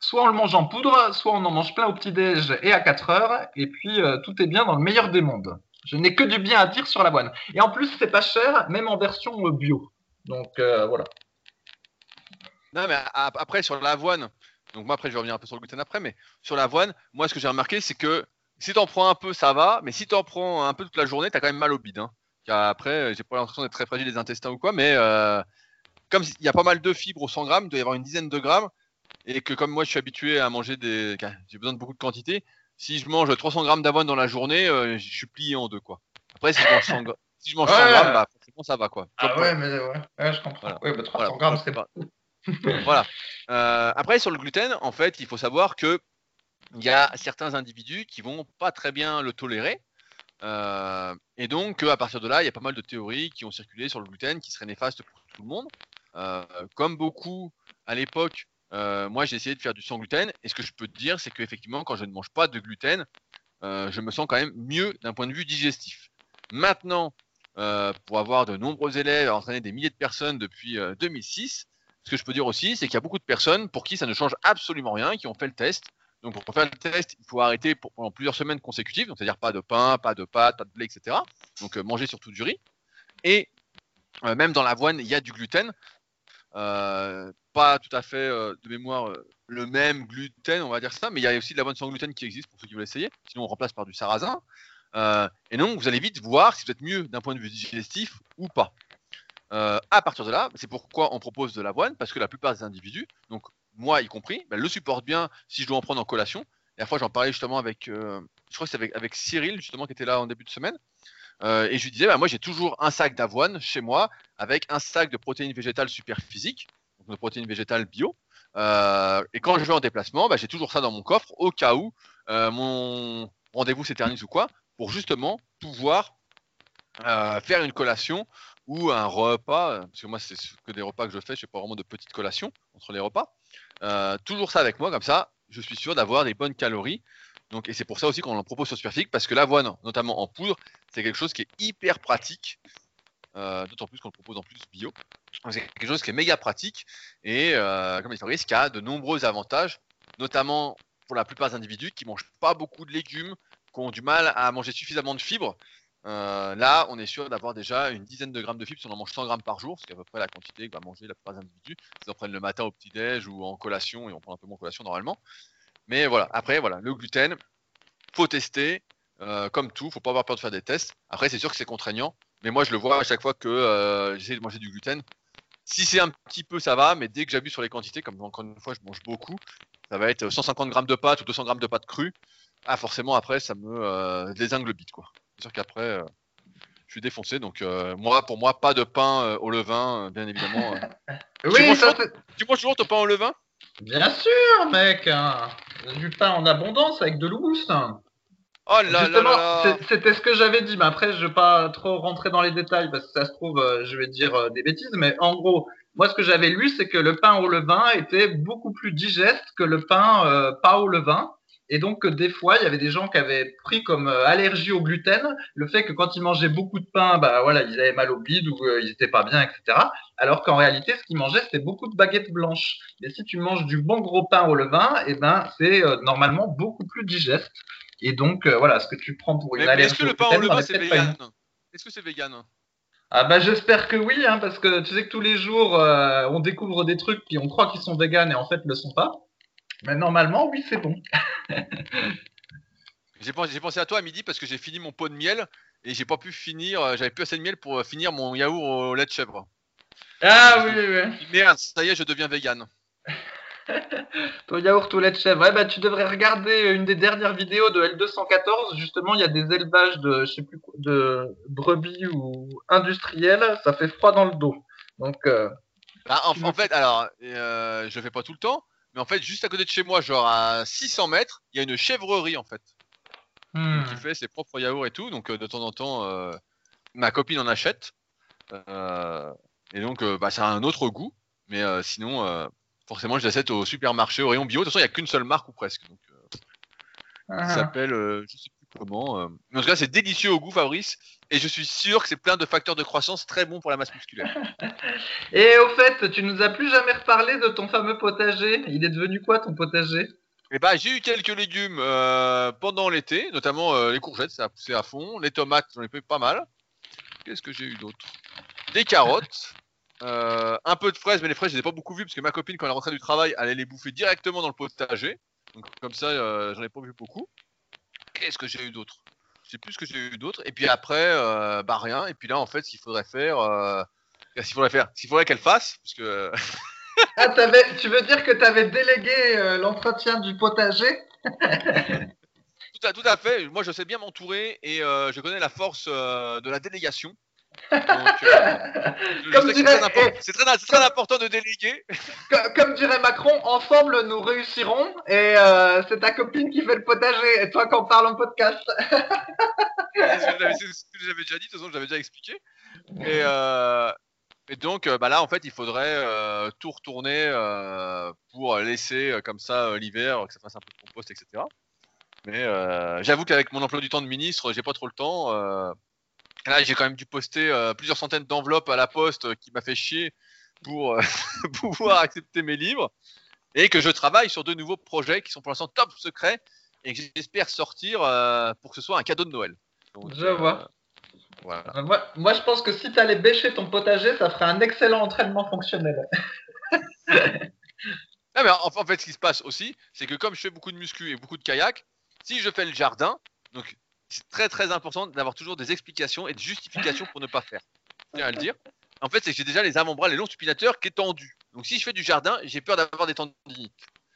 Soit on le mange en poudre, soit on en mange plein au petit-déj et à 4 heures, et puis euh, tout est bien dans le meilleur des mondes. Je n'ai que du bien à dire sur l'avoine. Et en plus, c'est pas cher, même en version bio. Donc euh, voilà. Non, mais après, sur l'avoine, donc moi après, je vais revenir un peu sur le gluten après, mais sur l'avoine, moi ce que j'ai remarqué, c'est que si tu en prends un peu, ça va, mais si tu en prends un peu toute la journée, tu as quand même mal au bide. Hein. Après, euh, j'ai pas l'impression d'être très fragile des intestins ou quoi, mais euh, comme il y a pas mal de fibres au 100 grammes, il doit y avoir une dizaine de grammes, et que comme moi je suis habitué à manger des. J'ai besoin de beaucoup de quantité, si je mange 300 grammes d'avoine dans la journée, euh, je suis plié en deux, quoi. Après, si je mange 100, si je mange 100 grammes, bah, forcément ça va, quoi. Ah ouais, mais ouais, je comprends. Voilà. Ouais, 300 grammes, c'est pas. <laughs> voilà. après, sur le gluten, en fait, il faut savoir que il y a certains individus qui vont pas très bien le tolérer. Euh, et donc, à partir de là, il y a pas mal de théories qui ont circulé sur le gluten qui seraient néfastes pour tout le monde. Euh, comme beaucoup à l'époque, euh, moi j'ai essayé de faire du sans gluten. Et ce que je peux te dire, c'est qu'effectivement, quand je ne mange pas de gluten, je me sens quand même mieux d'un point de vue digestif. Maintenant, pour avoir de nombreux élèves, entraîner des milliers de personnes depuis 2006, ce que je peux dire aussi, c'est qu'il y a beaucoup de personnes pour qui ça ne change absolument rien, qui ont fait le test, donc pour faire le test, il faut arrêter pendant plusieurs semaines consécutives, c'est-à-dire pas de pain, pas de pâtes, pas de blé, etc. Donc euh, manger surtout du riz. Et euh, même dans l'avoine, il y a du gluten. Euh, pas tout à fait de mémoire le même gluten, on va dire ça, mais il y a aussi de l'avoine sans gluten qui existe pour ceux qui veulent essayer. Sinon, on remplace par du sarrasin. et donc, vous allez vite voir si vous êtes mieux d'un point de vue digestif ou pas. À partir de là, c'est pourquoi on propose de l'avoine, parce que la plupart des individus, donc moi y compris, ben, le supporte bien si je dois en prendre en collation. La fois, j'en parlais justement avec, euh, je crois que c'est avec, Cyril, justement, qui était là en début de semaine. Euh, et je lui disais, ben, moi j'ai toujours un sac d'avoine chez moi avec un sac de protéines végétales super physiques, donc de protéines végétales bio. Euh, et quand je vais en déplacement, ben, j'ai toujours ça dans mon coffre au cas où mon rendez-vous s'éternise ou quoi, pour justement pouvoir faire une collation ou un repas, parce que moi c'est que des repas que je fais, je fais pas vraiment de petites collations entre les repas. Euh, toujours ça avec moi, comme ça, je suis sûr d'avoir des bonnes calories. Donc, et c'est pour ça aussi qu'on en propose sur Superphysique, parce que l'avoine, notamment en poudre, c'est quelque chose qui est hyper pratique. Euh, d'autant plus qu'on le propose en plus bio. C'est quelque chose qui est méga pratique et euh, comme il qui a de nombreux avantages, notamment pour la plupart des individus qui mangent pas beaucoup de légumes, qui ont du mal à manger suffisamment de fibres. Euh, là, on est sûr d'avoir déjà une dizaine de grammes de fibres si on en mange 100 grammes par jour, ce qui est à peu près la quantité que va manger la plupart des individus. Ils en prennent le matin au petit-déj ou en collation, et on prend un peu moins collation normalement. Mais voilà, après, voilà, le gluten, faut tester, euh, comme tout, faut pas avoir peur de faire des tests. Après, c'est sûr que c'est contraignant, mais moi, je le vois à chaque fois que euh, j'essaie de manger du gluten. Si c'est un petit peu, ça va, mais dès que j'abuse sur les quantités, comme encore une fois, je mange beaucoup, ça va être 150 grammes de pâtes ou 200 grammes de pâtes crues. Ah, forcément, après, ça me désingue le bit, quoi. C'est sûr qu'après, euh, je suis défoncé. Donc, euh, moi, pour moi, pas de pain euh, au levain, bien évidemment. <laughs> oui, tu manges, ça, toujours, toujours ton pain au levain? Bien sûr, mec. Hein. Du pain en abondance avec de l'oust. Oh là là là C'était ce que j'avais dit, mais après, je ne vais pas trop rentrer dans les détails parce que ça se trouve, je vais dire des bêtises, mais en gros, moi, ce que j'avais lu, c'est que le pain au levain était beaucoup plus digeste que le pain pas au levain. Et donc, des fois, il y avait des gens qui avaient pris comme euh, allergie au gluten le fait que quand ils mangeaient beaucoup de pain, bah voilà, ils avaient mal au bide ou euh, ils étaient pas bien, etc. Alors qu'en réalité, ce qu'ils mangeaient, c'était beaucoup de baguettes blanches. Et si tu manges du bon gros pain au levain, eh ben, c'est euh, normalement beaucoup plus digeste. Et donc, voilà, ce que tu prends pour une allergie. Est-ce que le pain au levain, c'est vegan Est-ce que c'est vegan ah bah j'espère que oui, hein, parce que tu sais que tous les jours on découvre des trucs qui on croit qu'ils sont vegan et en fait ne le sont pas. Mais normalement, oui, c'est bon. <laughs> j'ai pensé, à toi à midi parce que j'ai fini mon pot de miel et j'ai pas pu finir, euh, j'avais plus assez de miel pour euh, finir mon yaourt au lait de chèvre. Ah oui, oui, oui. Merde, ça y est, je deviens vegan. <laughs> Ton yaourt au lait de chèvre. Ouais, bah, tu devrais regarder une des dernières vidéos de L214. Justement, il y a des élevages de, je sais plus, de brebis ou industriels. Ça fait froid dans le dos. Donc, euh, Bah, en, fait, alors, euh, je fais pas tout le temps, mais en fait, juste à côté de chez moi, genre à 600 mètres, il y a une chèvrerie en fait, hmm. qui fait ses propres yaourts et tout. Donc euh, de temps en temps, euh, ma copine en achète. Euh, et donc, bah, ça a un autre goût, mais sinon, forcément, je l'achète au supermarché, au rayon bio. De toute façon, il y a qu'une seule marque ou presque. Donc, Ah. s'appelle, euh, je sais plus comment. euh. En tout cas, c'est délicieux au goût, Fabrice. Et je suis sûr que c'est plein de facteurs de croissance très bons pour la masse musculaire. <laughs> Et au fait, tu nous as plus jamais reparlé de ton fameux potager. Il est devenu quoi ton potager? Et bah, j'ai eu quelques légumes euh, pendant l'été, notamment euh, les courgettes, ça a poussé à fond. Les tomates, j'en ai fait pas mal. Qu'est-ce que j'ai eu d'autre? Des carottes, <laughs> euh, un peu de fraises, mais les fraises, je les ai pas beaucoup vues parce que ma copine, quand elle rentrait du travail, elle allait les bouffer directement dans le potager. Donc, comme ça, j'en ai pas vu beaucoup. Qu'est-ce que j'ai eu d'autre? Je sais plus ce que j'ai eu d'autre. Et puis après, euh, bah rien. Et puis là, en fait, ce qu'il faudrait faire, euh, ce qu'il faudrait faire, ce qu'il faudrait qu'elle fasse, parce que <laughs> Ah, t'avais- tu veux dire que tu avais délégué euh, l'entretien du potager? <laughs> Tout à, tout à fait. Moi, je sais bien m'entourer et euh, je connais la force euh, de la délégation. Euh, je que c'est très, important de déléguer. Co- Comme dirait Macron, ensemble nous réussirons. Et euh, c'est ta copine qui fait le potager et toi qui en parle en podcast. <laughs> C'est ce que j'avais- déjà dit, de toute façon, j'avais déjà expliqué. Et, euh, et donc, bah là, en fait, il faudrait euh, tout retourner pour laisser comme ça l'hiver, que ça fasse un peu de compost, etc. Mais j'avoue qu'avec mon emploi du temps de ministre, j'ai pas trop le temps. Là, j'ai quand même dû poster euh, plusieurs centaines d'enveloppes à la poste euh, qui m'a fait chier pour euh, <laughs> pouvoir accepter mes livres. Et que je travaille sur de nouveaux projets qui sont pour l'instant top secrets et que j'espère sortir pour que ce soit un cadeau de Noël. Donc, Je vois. Voilà. Moi, moi, je pense que si tu allais bêcher ton potager, ça ferait un excellent entraînement fonctionnel. <laughs> Non, mais en, en fait, ce qui se passe aussi, c'est que comme je fais beaucoup de muscu et beaucoup de kayak, si je fais le jardin, donc c'est très très important d'avoir toujours des explications et des justifications pour ne pas faire. Je tiens à le dire. En fait, c'est que j'ai déjà les avant-bras, les longs supinateurs qui est tendu. Donc si je fais du jardin, j'ai peur d'avoir des tendinites.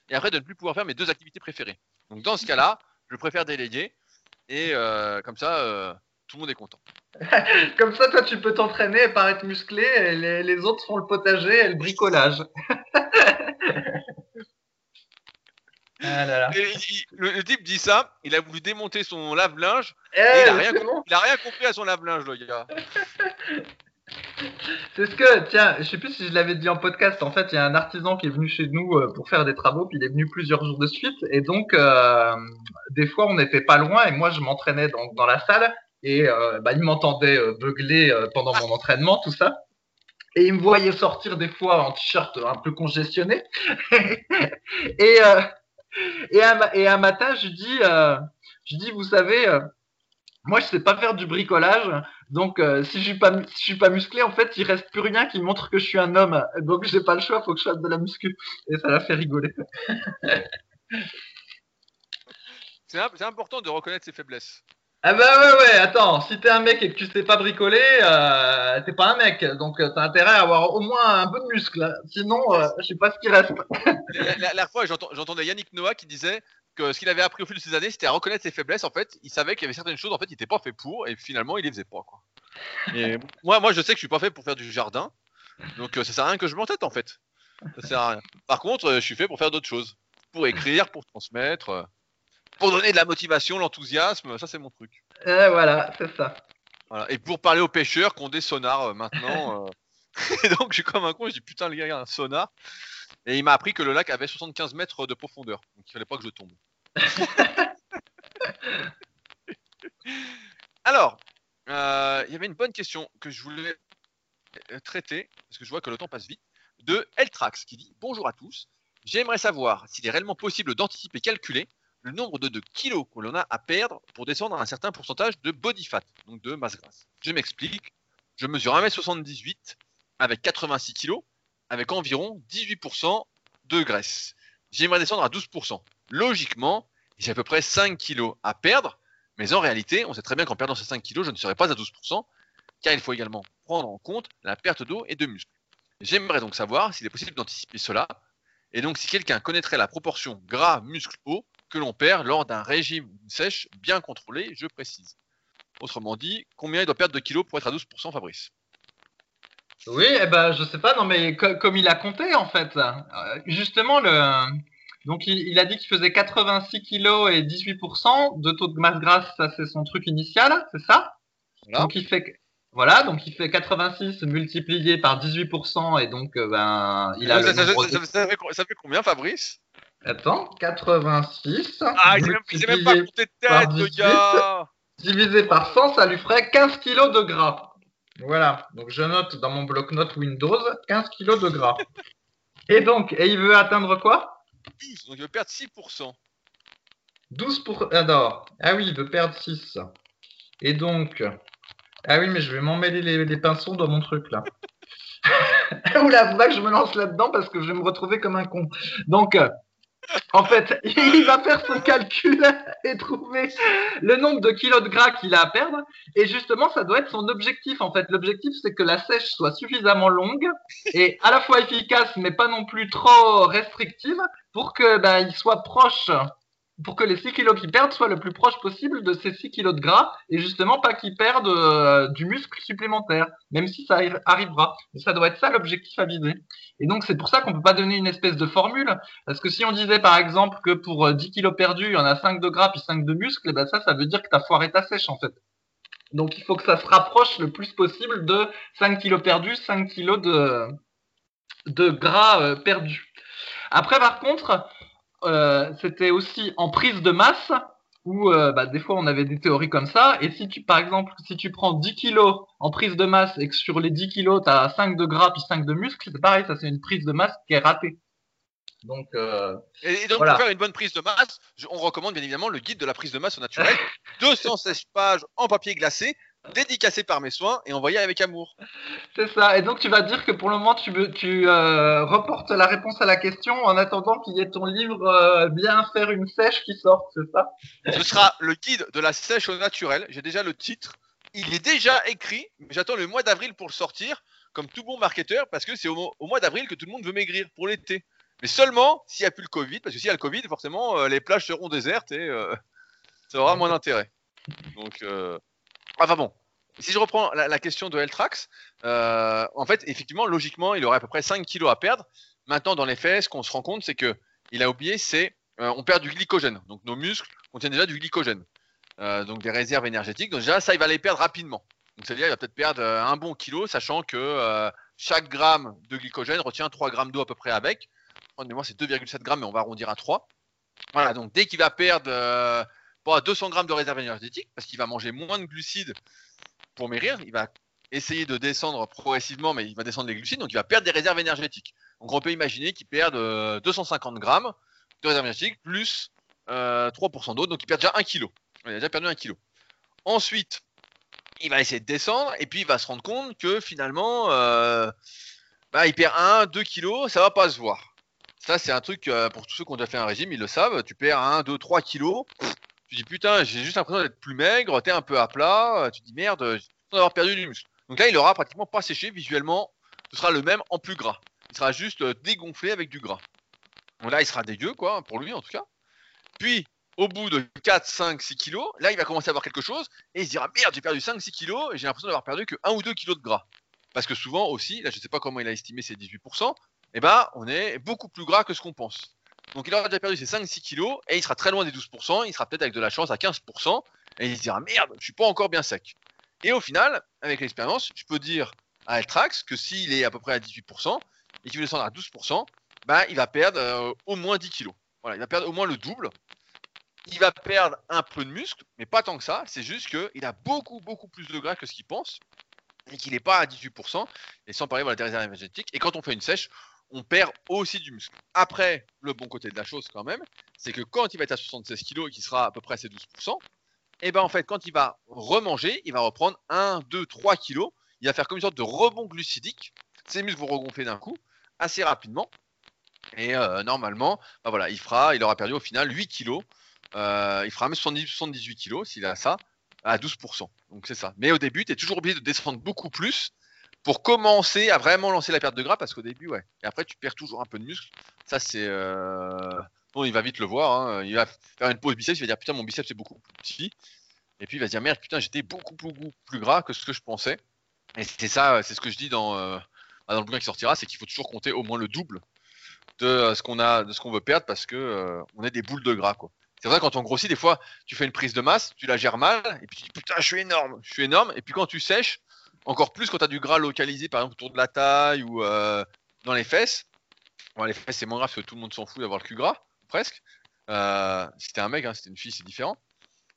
Et après de ne plus pouvoir faire mes deux activités préférées. Donc dans ce cas-là, je préfère déléguer. Et euh, comme ça, euh, tout le monde est content. <laughs> Comme ça, toi, tu peux t'entraîner et paraître musclé, et les, les autres font le potager et le bricolage. <laughs> ah là là. Et il- le, le type dit ça, il a voulu démonter son lave-linge. Eh, il a rien c'est bon. Il a rien compris à son lave-linge, le gars. <laughs> C'est ce que, tiens, je sais plus si je l'avais dit en podcast. En fait, il y a un artisan qui est venu chez nous euh, pour faire des travaux, puis il est venu plusieurs jours de suite. Et donc, euh, des fois, on n'était pas loin, et moi, je m'entraînais dans, dans la salle, et euh, bah, il m'entendait euh, beugler euh, pendant mon entraînement, tout ça. Et il me voyait sortir des fois en t-shirt un peu congestionné. <laughs> et, euh, et, un matin, je dis, euh, je dis, vous savez, euh, moi, je sais pas faire du bricolage. Donc, euh, si je suis suis pas musclé, en fait, il reste plus rien qui montre que je suis un homme. Donc, j'ai pas le choix, faut que je fasse de la muscu. Et ça l'a fait rigoler. <laughs> C'est important de reconnaître ses faiblesses. Ah bah ouais, attends, si t'es un mec et que tu sais pas bricoler, euh, t'es pas un mec. Donc, euh, t'as intérêt à avoir au moins un peu de muscle. hein. Sinon, euh, je sais pas ce qui reste. La, la- fois, j'entendais Yannick Noah qui disait que ce qu'il avait appris au fil de ses années, c'était à reconnaître ses faiblesses. En fait, il savait qu'il y avait certaines choses, en fait, il était pas fait pour, et finalement, il les faisait pas, quoi. <laughs> Moi, moi, je sais que je suis pas fait pour faire du jardin, donc euh, ça sert à rien que je m'entête, en fait. Ça sert à rien. Par contre, euh, je suis fait pour faire d'autres choses, pour écrire, pour transmettre, pour donner de la motivation, l'enthousiasme. Ça, c'est mon truc. Et voilà, c'est ça. Voilà. Et pour parler aux pêcheurs qui ont des sonars euh, maintenant. <laughs> euh, <laughs> Et donc, je suis comme un con, je dis putain, le gars, il a un sonar. Et il m'a appris que le lac avait 75 mètres de profondeur. Donc, il fallait pas que je tombe. <laughs> Alors, euh, il y avait une bonne question que je voulais euh, traiter, parce que je vois que le temps passe vite, de Eltrax qui dit Bonjour à tous. J'aimerais savoir s'il est réellement possible d'anticiper et calculer le nombre de, kilos que l'on a à perdre pour descendre à un certain pourcentage de body fat, donc de masse grasse. Je m'explique. Je mesure 1m78 avec 86 kilos, avec environ 18% de graisse. J'aimerais descendre à 12%. Logiquement, j'ai à peu près 5 kilos à perdre, mais en réalité, on sait très bien qu'en perdant ces 5 kilos, je ne serai pas à 12%, car il faut également prendre en compte la perte d'eau et de muscles. J'aimerais donc savoir s'il est possible d'anticiper cela, et donc si quelqu'un connaîtrait la proportion gras, muscle, eau que l'on perd lors d'un régime sèche bien contrôlé, je précise. Autrement dit, combien il doit perdre de kilos pour être à 12%, Fabrice? Oui, eh ben, je sais pas, non, mais co- comme il a compté, en fait. Euh, justement, le, donc, il, il a dit qu'il faisait 86 kilos et 18% de taux de masse grasse, ça, c'est son truc initial, c'est ça? Voilà. Donc, il fait, voilà, donc il fait 86 multiplié par 18% et donc, euh, ben, il a le ça fait combien, Fabrice? Attends, 86 Ah, il sait même, pas compter de tête, le 18. gars divisé par 100, ça lui ferait 15 kilos de gras. Voilà, donc je note dans mon bloc-notes Windows 15 kilos de gras. <laughs> Et donc, et il veut atteindre quoi? 12, donc il veut perdre 6%. 12 pour... Alors, ah oui, il veut perdre 6. Et donc... Ah oui, mais je vais m'emmêler les, les pinceaux dans mon truc, là. <laughs> <laughs> Oula, faut pas que je me lance là-dedans parce que je vais me retrouver comme un con. Donc, euh, en fait, <laughs> il va faire son calcul et trouver le nombre de kilos de gras qu'il a à perdre. Et justement, ça doit être son objectif. En fait, l'objectif, c'est que la sèche soit suffisamment longue et à la fois efficace, mais pas non plus trop restrictive pour que ben, il soit proche pour que les 6 kilos qu'il perdent soient le plus proche possible de ces 6 kilos de gras et justement pas qu'ils perdent euh, du muscle supplémentaire, même si ça arri- arrivera. Mais ça doit être ça l'objectif à viser. Et donc c'est pour ça qu'on peut pas donner une espèce de formule, parce que si on disait par exemple que pour euh, 10 kilos perdus, il y en a 5 de gras puis 5 de muscle, et ben ça, ça veut dire que tu as foiré ta sèche en fait. Donc il faut que ça se rapproche le plus possible de 5 kilos perdus, 5 kilos de, de gras euh, perdus. Après par contre, euh, c'était aussi en prise de masse où euh, bah, des fois on avait des théories comme ça. Et si tu, par exemple, si tu prends 10 kilos en prise de masse et que sur les 10 kilos tu as 5 de gras puis 5 de muscle, c'est pareil, ça c'est une prise de masse qui est ratée. Donc, euh, Et, donc, Voilà. pour faire une bonne prise de masse, je- on recommande bien évidemment le guide de la prise de masse au naturel. <laughs> 216 pages en papier glacé, dédicacé par mes soins et envoyé avec amour. c'est ça. Et donc tu vas dire que pour le moment tu, euh, reportes la réponse à la question en attendant qu'il y ait ton livre euh, Bien faire une sèche qui sorte, c'est ça? Ce sera le guide de la sèche au naturel. J'ai déjà le titre. Il est déjà écrit, mais j'attends le mois d'avril pour le sortir, comme tout bon marketeur, parce que c'est au, mo- au mois d'avril que tout le monde veut maigrir pour l'été. Mais seulement s'il n'y a plus le Covid, parce que s'il y a le Covid, forcément, euh, les plages seront désertes et euh, ça aura moins d'intérêt. Donc, euh... enfin bon. Si je reprends la, question de Eltrax, euh, en fait, effectivement, logiquement, il aurait à peu près 5 kilos à perdre. Maintenant, dans les faits, ce qu'on se rend compte, c'est que il a oublié, c'est euh, on perd du glycogène. Donc nos muscles contiennent déjà du glycogène. Euh, donc des réserves énergétiques. Donc déjà, ça, il va les perdre rapidement. Donc c'est-à-dire, il va peut-être perdre euh, un bon kilo, sachant que euh, chaque gramme de glycogène retient 3 grammes d'eau à peu près avec. En mémoire, c'est 2,7 grammes, mais on va arrondir à 3. Voilà, donc dès qu'il va perdre euh, pas 200 grammes de réserve énergétique, parce qu'il va manger moins de glucides pour maigrir, il va essayer de descendre progressivement, mais il va descendre les glucides, donc il va perdre des réserves énergétiques. On peut imaginer qu'il perde euh, 250 grammes de réserve énergétique plus euh, 3% d'eau, donc il perd déjà 1 kg. Il a déjà perdu 1 kg. Ensuite, il va essayer de descendre et puis il va se rendre compte que finalement, euh, bah, il perd 1, 2 kg, ça va pas se voir. Ça, c'est un truc euh, pour tous ceux qui ont déjà fait un régime, ils le savent. Tu perds 1, 2, 3 kilos. Tu dis putain, j'ai juste l'impression d'être plus maigre, t'es un peu à plat. Tu dis merde, j'ai l'impression d'avoir perdu du muscle. Donc là, il aura pratiquement pas séché visuellement. Ce sera le même en plus gras. Il sera juste euh, dégonflé avec du gras. Donc là, il sera dégueu, quoi, pour lui en tout cas. Puis, au bout de 4, 5, 6 kilos, là, il va commencer à avoir quelque chose et il se dira merde, j'ai perdu 5, 6 kilos et j'ai l'impression d'avoir perdu que 1 ou 2 kilos de gras. Parce que souvent aussi, là, je sais pas comment il a estimé ces 18%, eh ben, on est beaucoup plus gras que ce qu'on pense. Donc, il aura déjà perdu ses 5-6 kilos et il sera très loin des 12%, il sera peut-être avec de la chance à 15% et il se dira merde, je suis pas encore bien sec. Et au final, avec l'expérience, je peux dire à Eltrax que s'il est à peu près à 18% et qu'il veut descendre à 12%, bah, il va perdre euh, au moins 10 kilos. Voilà, il va perdre au moins le double. Il va perdre un peu de muscle, mais pas tant que ça. C'est juste qu'il a beaucoup, beaucoup plus de gras que ce qu'il pense et qu'il n'est pas à 18%. Et sans parler voilà, des réserves énergétiques. Et quand on fait une sèche, on perd aussi du muscle. Après, le bon côté de la chose quand même, c'est que quand il va être à 76 kg et qu'il sera à peu près à ses 12%, et ben en fait, quand il va remanger, il va reprendre 1, 2, 3 kilos. Il va faire comme une sorte de rebond glucidique. Ses muscles vont regonfler d'un coup, assez rapidement. Et euh, normalement, bah voilà, il fera, il aura perdu au final 8 kilos. Euh, il fera même 70, 78 kilos s'il a ça à 12%. Donc c'est ça. Mais au début, tu es toujours obligé de descendre beaucoup plus pour commencer à vraiment lancer la perte de gras parce qu'au début, ouais. Et après, tu perds toujours un peu de muscle. Ça, c'est. Euh... Bon, il va vite le voir. hein. Il va faire une pause biceps. Il va dire putain, mon biceps c'est beaucoup plus petit. Et puis il va se dire merde, putain, j'étais beaucoup, beaucoup plus gras que ce que je pensais. Et c'est ça, c'est ce que je dis dans, euh, dans le bouquin qui sortira, c'est qu'il faut toujours compter au moins le double de euh, ce qu'on a, de ce qu'on veut perdre parce que euh, on est des boules de gras quoi. C'est vrai quand on grossit, des fois, tu fais une prise de masse, tu la gères mal, et puis tu dis putain, je suis énorme, je suis énorme, et puis quand tu sèches, encore plus quand tu as du gras localisé, par exemple autour de la taille ou euh, dans les fesses. Bon, les fesses, c'est moins grave parce que tout le monde s'en fout d'avoir le cul gras, presque. Euh, si t'es un mec, hein, si t'es une fille, c'est différent.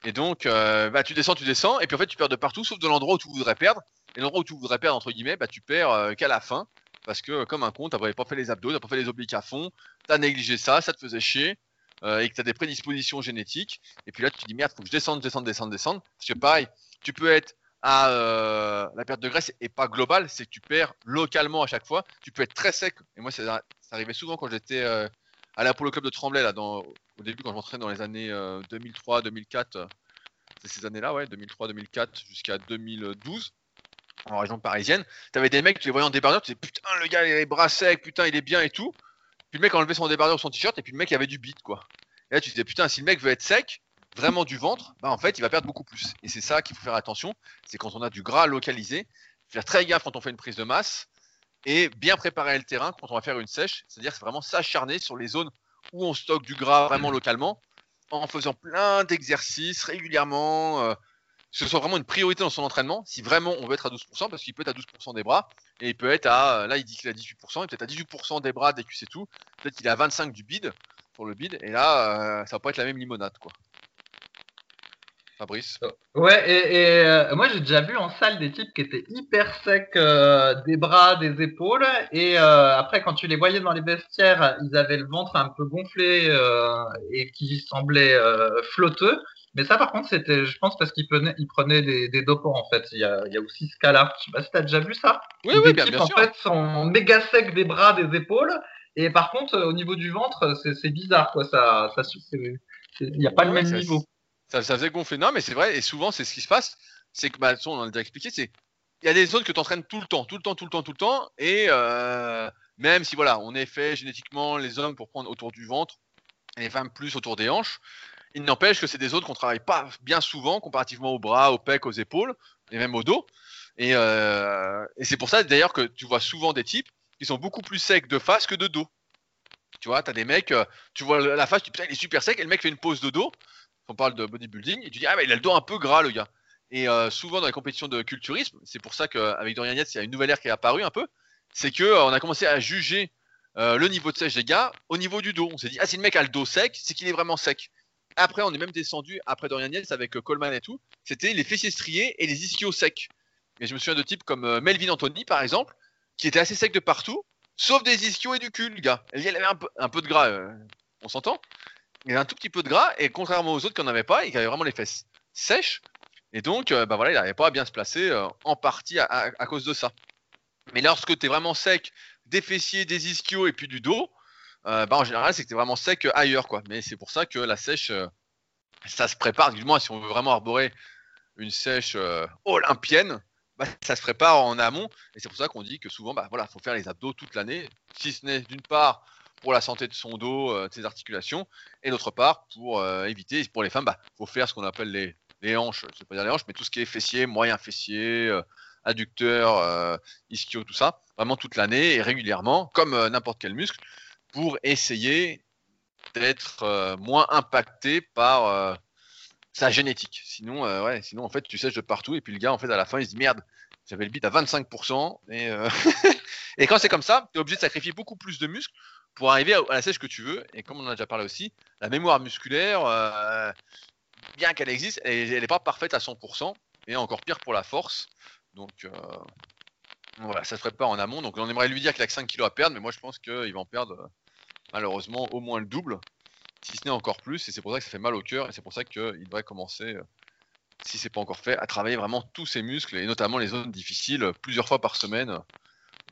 Et donc, euh, bah, tu descends, tu descends, et puis en fait, tu perds de partout, sauf de l'endroit où tu voudrais perdre. Et l'endroit où tu voudrais perdre, entre guillemets, bah, tu perds euh, qu'à la fin. Parce que, comme un con, t'avais pas fait les abdos, t'as pas fait les obliques à fond, t'as négligé ça, ça te faisait chier, et que t'as des prédispositions génétiques. Et puis là, tu te dis, merde, faut que je descende, descende, descende, descende. Parce que pareil, tu peux être euh, la perte de graisse et pas globale, c'est que tu perds localement à chaque fois. Tu peux être très sec. Et moi, ça, arrivait souvent quand j'étais euh, à l'Apollo Club de Tremblay, là, dans, au début, quand je dans les années 2003, 2004. euh, c'est ces années-là, ouais, 2003, 2004 jusqu'à 2012, en région parisienne. T'avais des mecs, tu les voyais en débardeur, tu disais putain, le gars, il a les bras secs, putain, il est bien et tout. Puis le mec enlevait son débardeur ou son t-shirt, et puis le mec, il avait du bite, quoi. Et là, tu disais putain, si le mec veut être sec, vraiment du ventre, bah en fait, il va perdre beaucoup plus. Et c'est ça qu'il faut faire attention, c'est quand on a du gras localisé, faire très gaffe quand on fait une prise de masse, et bien préparer le terrain quand on va faire une sèche, c'est-à-dire vraiment s'acharner sur les zones où on stocke du gras vraiment localement, en faisant plein d'exercices régulièrement, euh, ce soit vraiment une priorité dans son entraînement, si vraiment on veut être à 12%, parce qu'il peut être à 12% des bras, et il peut être à, euh, là il dit qu'il a 18%, il peut être à 18% des bras, des cuisses et tout, peut-être qu'il est à 25 du bide, pour le bide, et là, euh, ça va pas être la même limonade, quoi. Fabrice Ouais, et, et, euh, moi j'ai déjà vu en salle des types qui étaient hyper secs euh, des bras, des épaules, et euh, après quand tu les voyais dans les vestiaires, ils avaient le ventre un peu gonflé et qui semblait flotteux. Mais ça par contre c'était, je pense, parce qu'ils prenaient, ils prenaient des, des dopants en fait. Il y a, il y a aussi ce cas-là. Je sais pas si t'as déjà vu ça. Oui, oui, bien, types, bien en sûr. fait sont méga secs des bras, des épaules, et par contre au niveau du ventre, c'est bizarre quoi. Ça, il n'y a pas le même niveau. Ça, faisait gonfler. Non, mais c'est vrai, et souvent, c'est ce qui se passe. C'est que, bah, on en a déjà expliqué, c'est il y a des zones que tu entraînes tout le temps, tout le temps, tout le temps, tout le temps, et euh, même si voilà, on est fait génétiquement les hommes pour prendre autour du ventre, et les femmes plus autour des hanches, il n'empêche que c'est des zones qu'on travaille pas bien souvent comparativement aux bras, aux pecs, aux épaules, et même au dos. Et, euh, et c'est pour ça d'ailleurs que tu vois souvent des types qui sont beaucoup plus secs de face que de dos. Tu vois, tu as des mecs, euh, tu vois la face, tu putain, il est super sec, et le mec fait une pause de dos. On parle de bodybuilding, et tu dis ah, bah, il a le dos un peu gras, le gars. Et euh, souvent dans les compétitions de culturisme, c'est pour ça qu'avec Dorian Yates, il y a une nouvelle ère qui est apparue un peu. C'est que euh, on a commencé à juger euh, le niveau de sèche des gars au niveau du dos. On s'est dit, ah, si le mec a le dos sec, c'est qu'il est vraiment sec. Après, on est même descendu, après Dorian Yates, avec Coleman et tout, c'était les fessiers striés et les ischios secs. Et je me souviens de types comme Melvin Anthony, par exemple, qui était assez sec de partout, sauf des ischios et du cul, le gars. Il avait un peu, de gras, on s'entend Il avait un tout petit peu de gras, et contrairement aux autres qui n'en avaient pas, il avait vraiment les fesses sèches. Et donc, euh, bah voilà, il n'arrivait pas à bien se placer, euh, en partie à, à- cause de ça. Mais lorsque tu es vraiment sec, des fessiers, des ischios et puis du dos, euh, bah en général, c'est que tu es vraiment sec ailleurs. quoi. Mais c'est pour ça que la sèche, ça se prépare, du moins si on veut vraiment arborer une sèche olympienne, bah, ça se prépare en amont. Et c'est pour ça qu'on dit que souvent, bah voilà, faut faire les abdos toute l'année, si ce n'est d'une part pour la santé de son dos, euh, de ses articulations, et d'autre part pour euh, éviter, pour les femmes, bah faut faire ce qu'on appelle les, les hanches, je sais pas dire les hanches, mais tout ce qui est fessier, moyen fessier, euh, adducteur, ischio, tout ça, vraiment toute l'année et régulièrement, comme n'importe quel muscle, pour essayer d'être moins impacté par sa génétique. Sinon, ouais, sinon en fait, tu sèches de partout et puis le gars, en fait, à la fin, il se dit merde, j'avais le bit à 25% et, <laughs> et quand c'est comme ça, tu es obligé de sacrifier beaucoup plus de muscles pour arriver à, la sèche que tu veux. Et comme on en a déjà parlé aussi, la mémoire musculaire, euh, bien qu'elle existe, elle n'est pas parfaite à 100% et encore pire pour la force. Donc euh, voilà, ça se prépare en amont. Donc on aimerait lui dire qu'il a que 5 kilos à perdre, mais moi je pense qu'il va en perdre euh, malheureusement au moins le double, si ce n'est encore plus. Et c'est pour ça que ça fait mal au cœur et c'est pour ça qu'il devrait commencer, si c'est pas encore fait, à travailler vraiment tous ses muscles et notamment les zones difficiles plusieurs fois par semaine,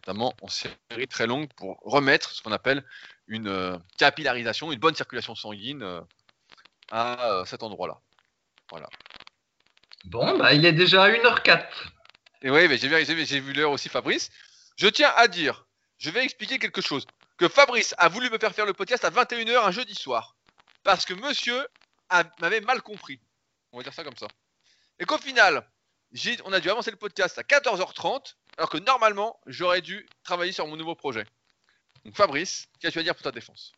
notamment en série très longue pour remettre ce qu'on appelle une euh, capillarisation, une bonne circulation sanguine euh, à euh, cet endroit-là. Voilà. Bon, bah il est déjà à 1h04. Et oui, mais j'ai vu, l'heure aussi, Fabrice. Je tiens à dire, je vais expliquer quelque chose. Que Fabrice a voulu me faire faire le podcast à 21h un jeudi soir. Parce que monsieur m'avait mal compris. On va dire ça comme ça. Et qu'au final, on a dû avancer le podcast à 14h30. Alors que normalement, j'aurais dû travailler sur mon nouveau projet. Donc Fabrice, qu'as-tu à dire pour ta défense?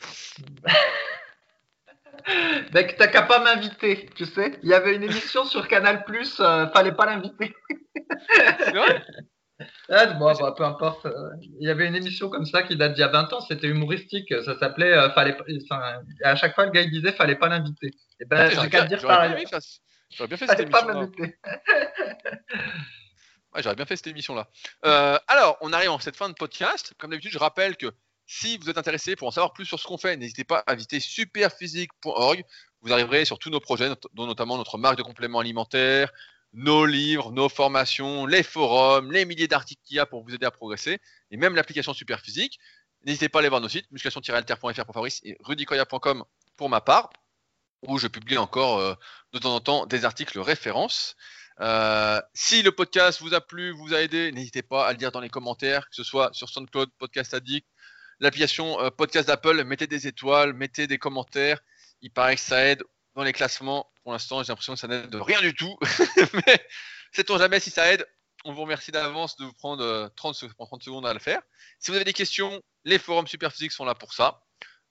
<laughs> Mec, t'as qu'à pas m'inviter, tu sais. Il y avait une émission sur Canal+, euh, fallait pas l'inviter. C'est vrai? <laughs> Ah, bon, bah, peu importe. Il y avait une émission comme ça qui date d'il y a 20 ans, c'était humoristique. Ça s'appelait euh, fallait enfin, À chaque fois, le gars il disait fallait pas l'inviter. Et ben, J'aurais j'ai qu'à dire pareil. j'aurais bien fait cette Fallait pas m'inviter. <laughs> J'aurais bien fait cette émission-là. Euh, alors, on arrive en cette fin de podcast. Comme d'habitude, je rappelle que si vous êtes intéressé pour en savoir plus sur ce qu'on fait, n'hésitez pas à visiter superphysique.org. Vous arriverez sur tous nos projets, dont notamment notre marque de compléments alimentaires, nos livres, nos formations, les forums, les milliers d'articles qu'il y a pour vous aider à progresser, et même l'application Superphysique. N'hésitez pas à aller voir nos sites, musculation-alter.fr pour Fabrice et rudicoya.com pour ma part, où je publie encore euh, de temps en temps des articles références. Euh, si le podcast vous a plu, vous a aidé, n'hésitez pas à le dire dans les commentaires, que ce soit sur SoundCloud, Podcast Addict, l'application euh, Podcast d'Apple, mettez des étoiles, mettez des commentaires. Il paraît que ça aide dans les classements. Pour l'instant, j'ai l'impression que ça n'aide de rien du tout. <laughs> Mais sait-on jamais si ça aide? On vous remercie d'avance de vous prendre euh, 30, se- prendre 30 secondes à le faire. Si vous avez des questions, les forums Superphysique sont là pour ça.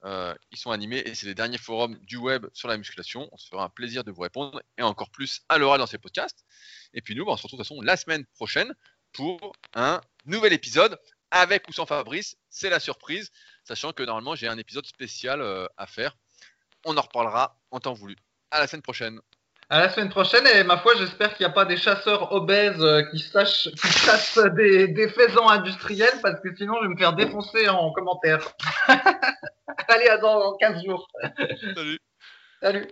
Euh, ils sont animés et c'est les derniers forums du web sur la musculation. On se fera un plaisir de vous répondre et encore plus à l'oral dans ces podcasts. Et puis nous, bah, on se retrouve de toute façon la semaine prochaine pour un nouvel épisode avec ou sans Fabrice. C'est la surprise, sachant que normalement j'ai un épisode spécial euh, à faire. On en reparlera en temps voulu. À la semaine prochaine. À la semaine prochaine, et ma foi, j'espère qu'il n'y a pas des chasseurs obèses euh, qui, sachent, <laughs> qui chassent des, des faisans industriels, parce que sinon, je vais me faire défoncer en commentaire. <laughs> Allez, à dans 15 jours. Salut. Salut.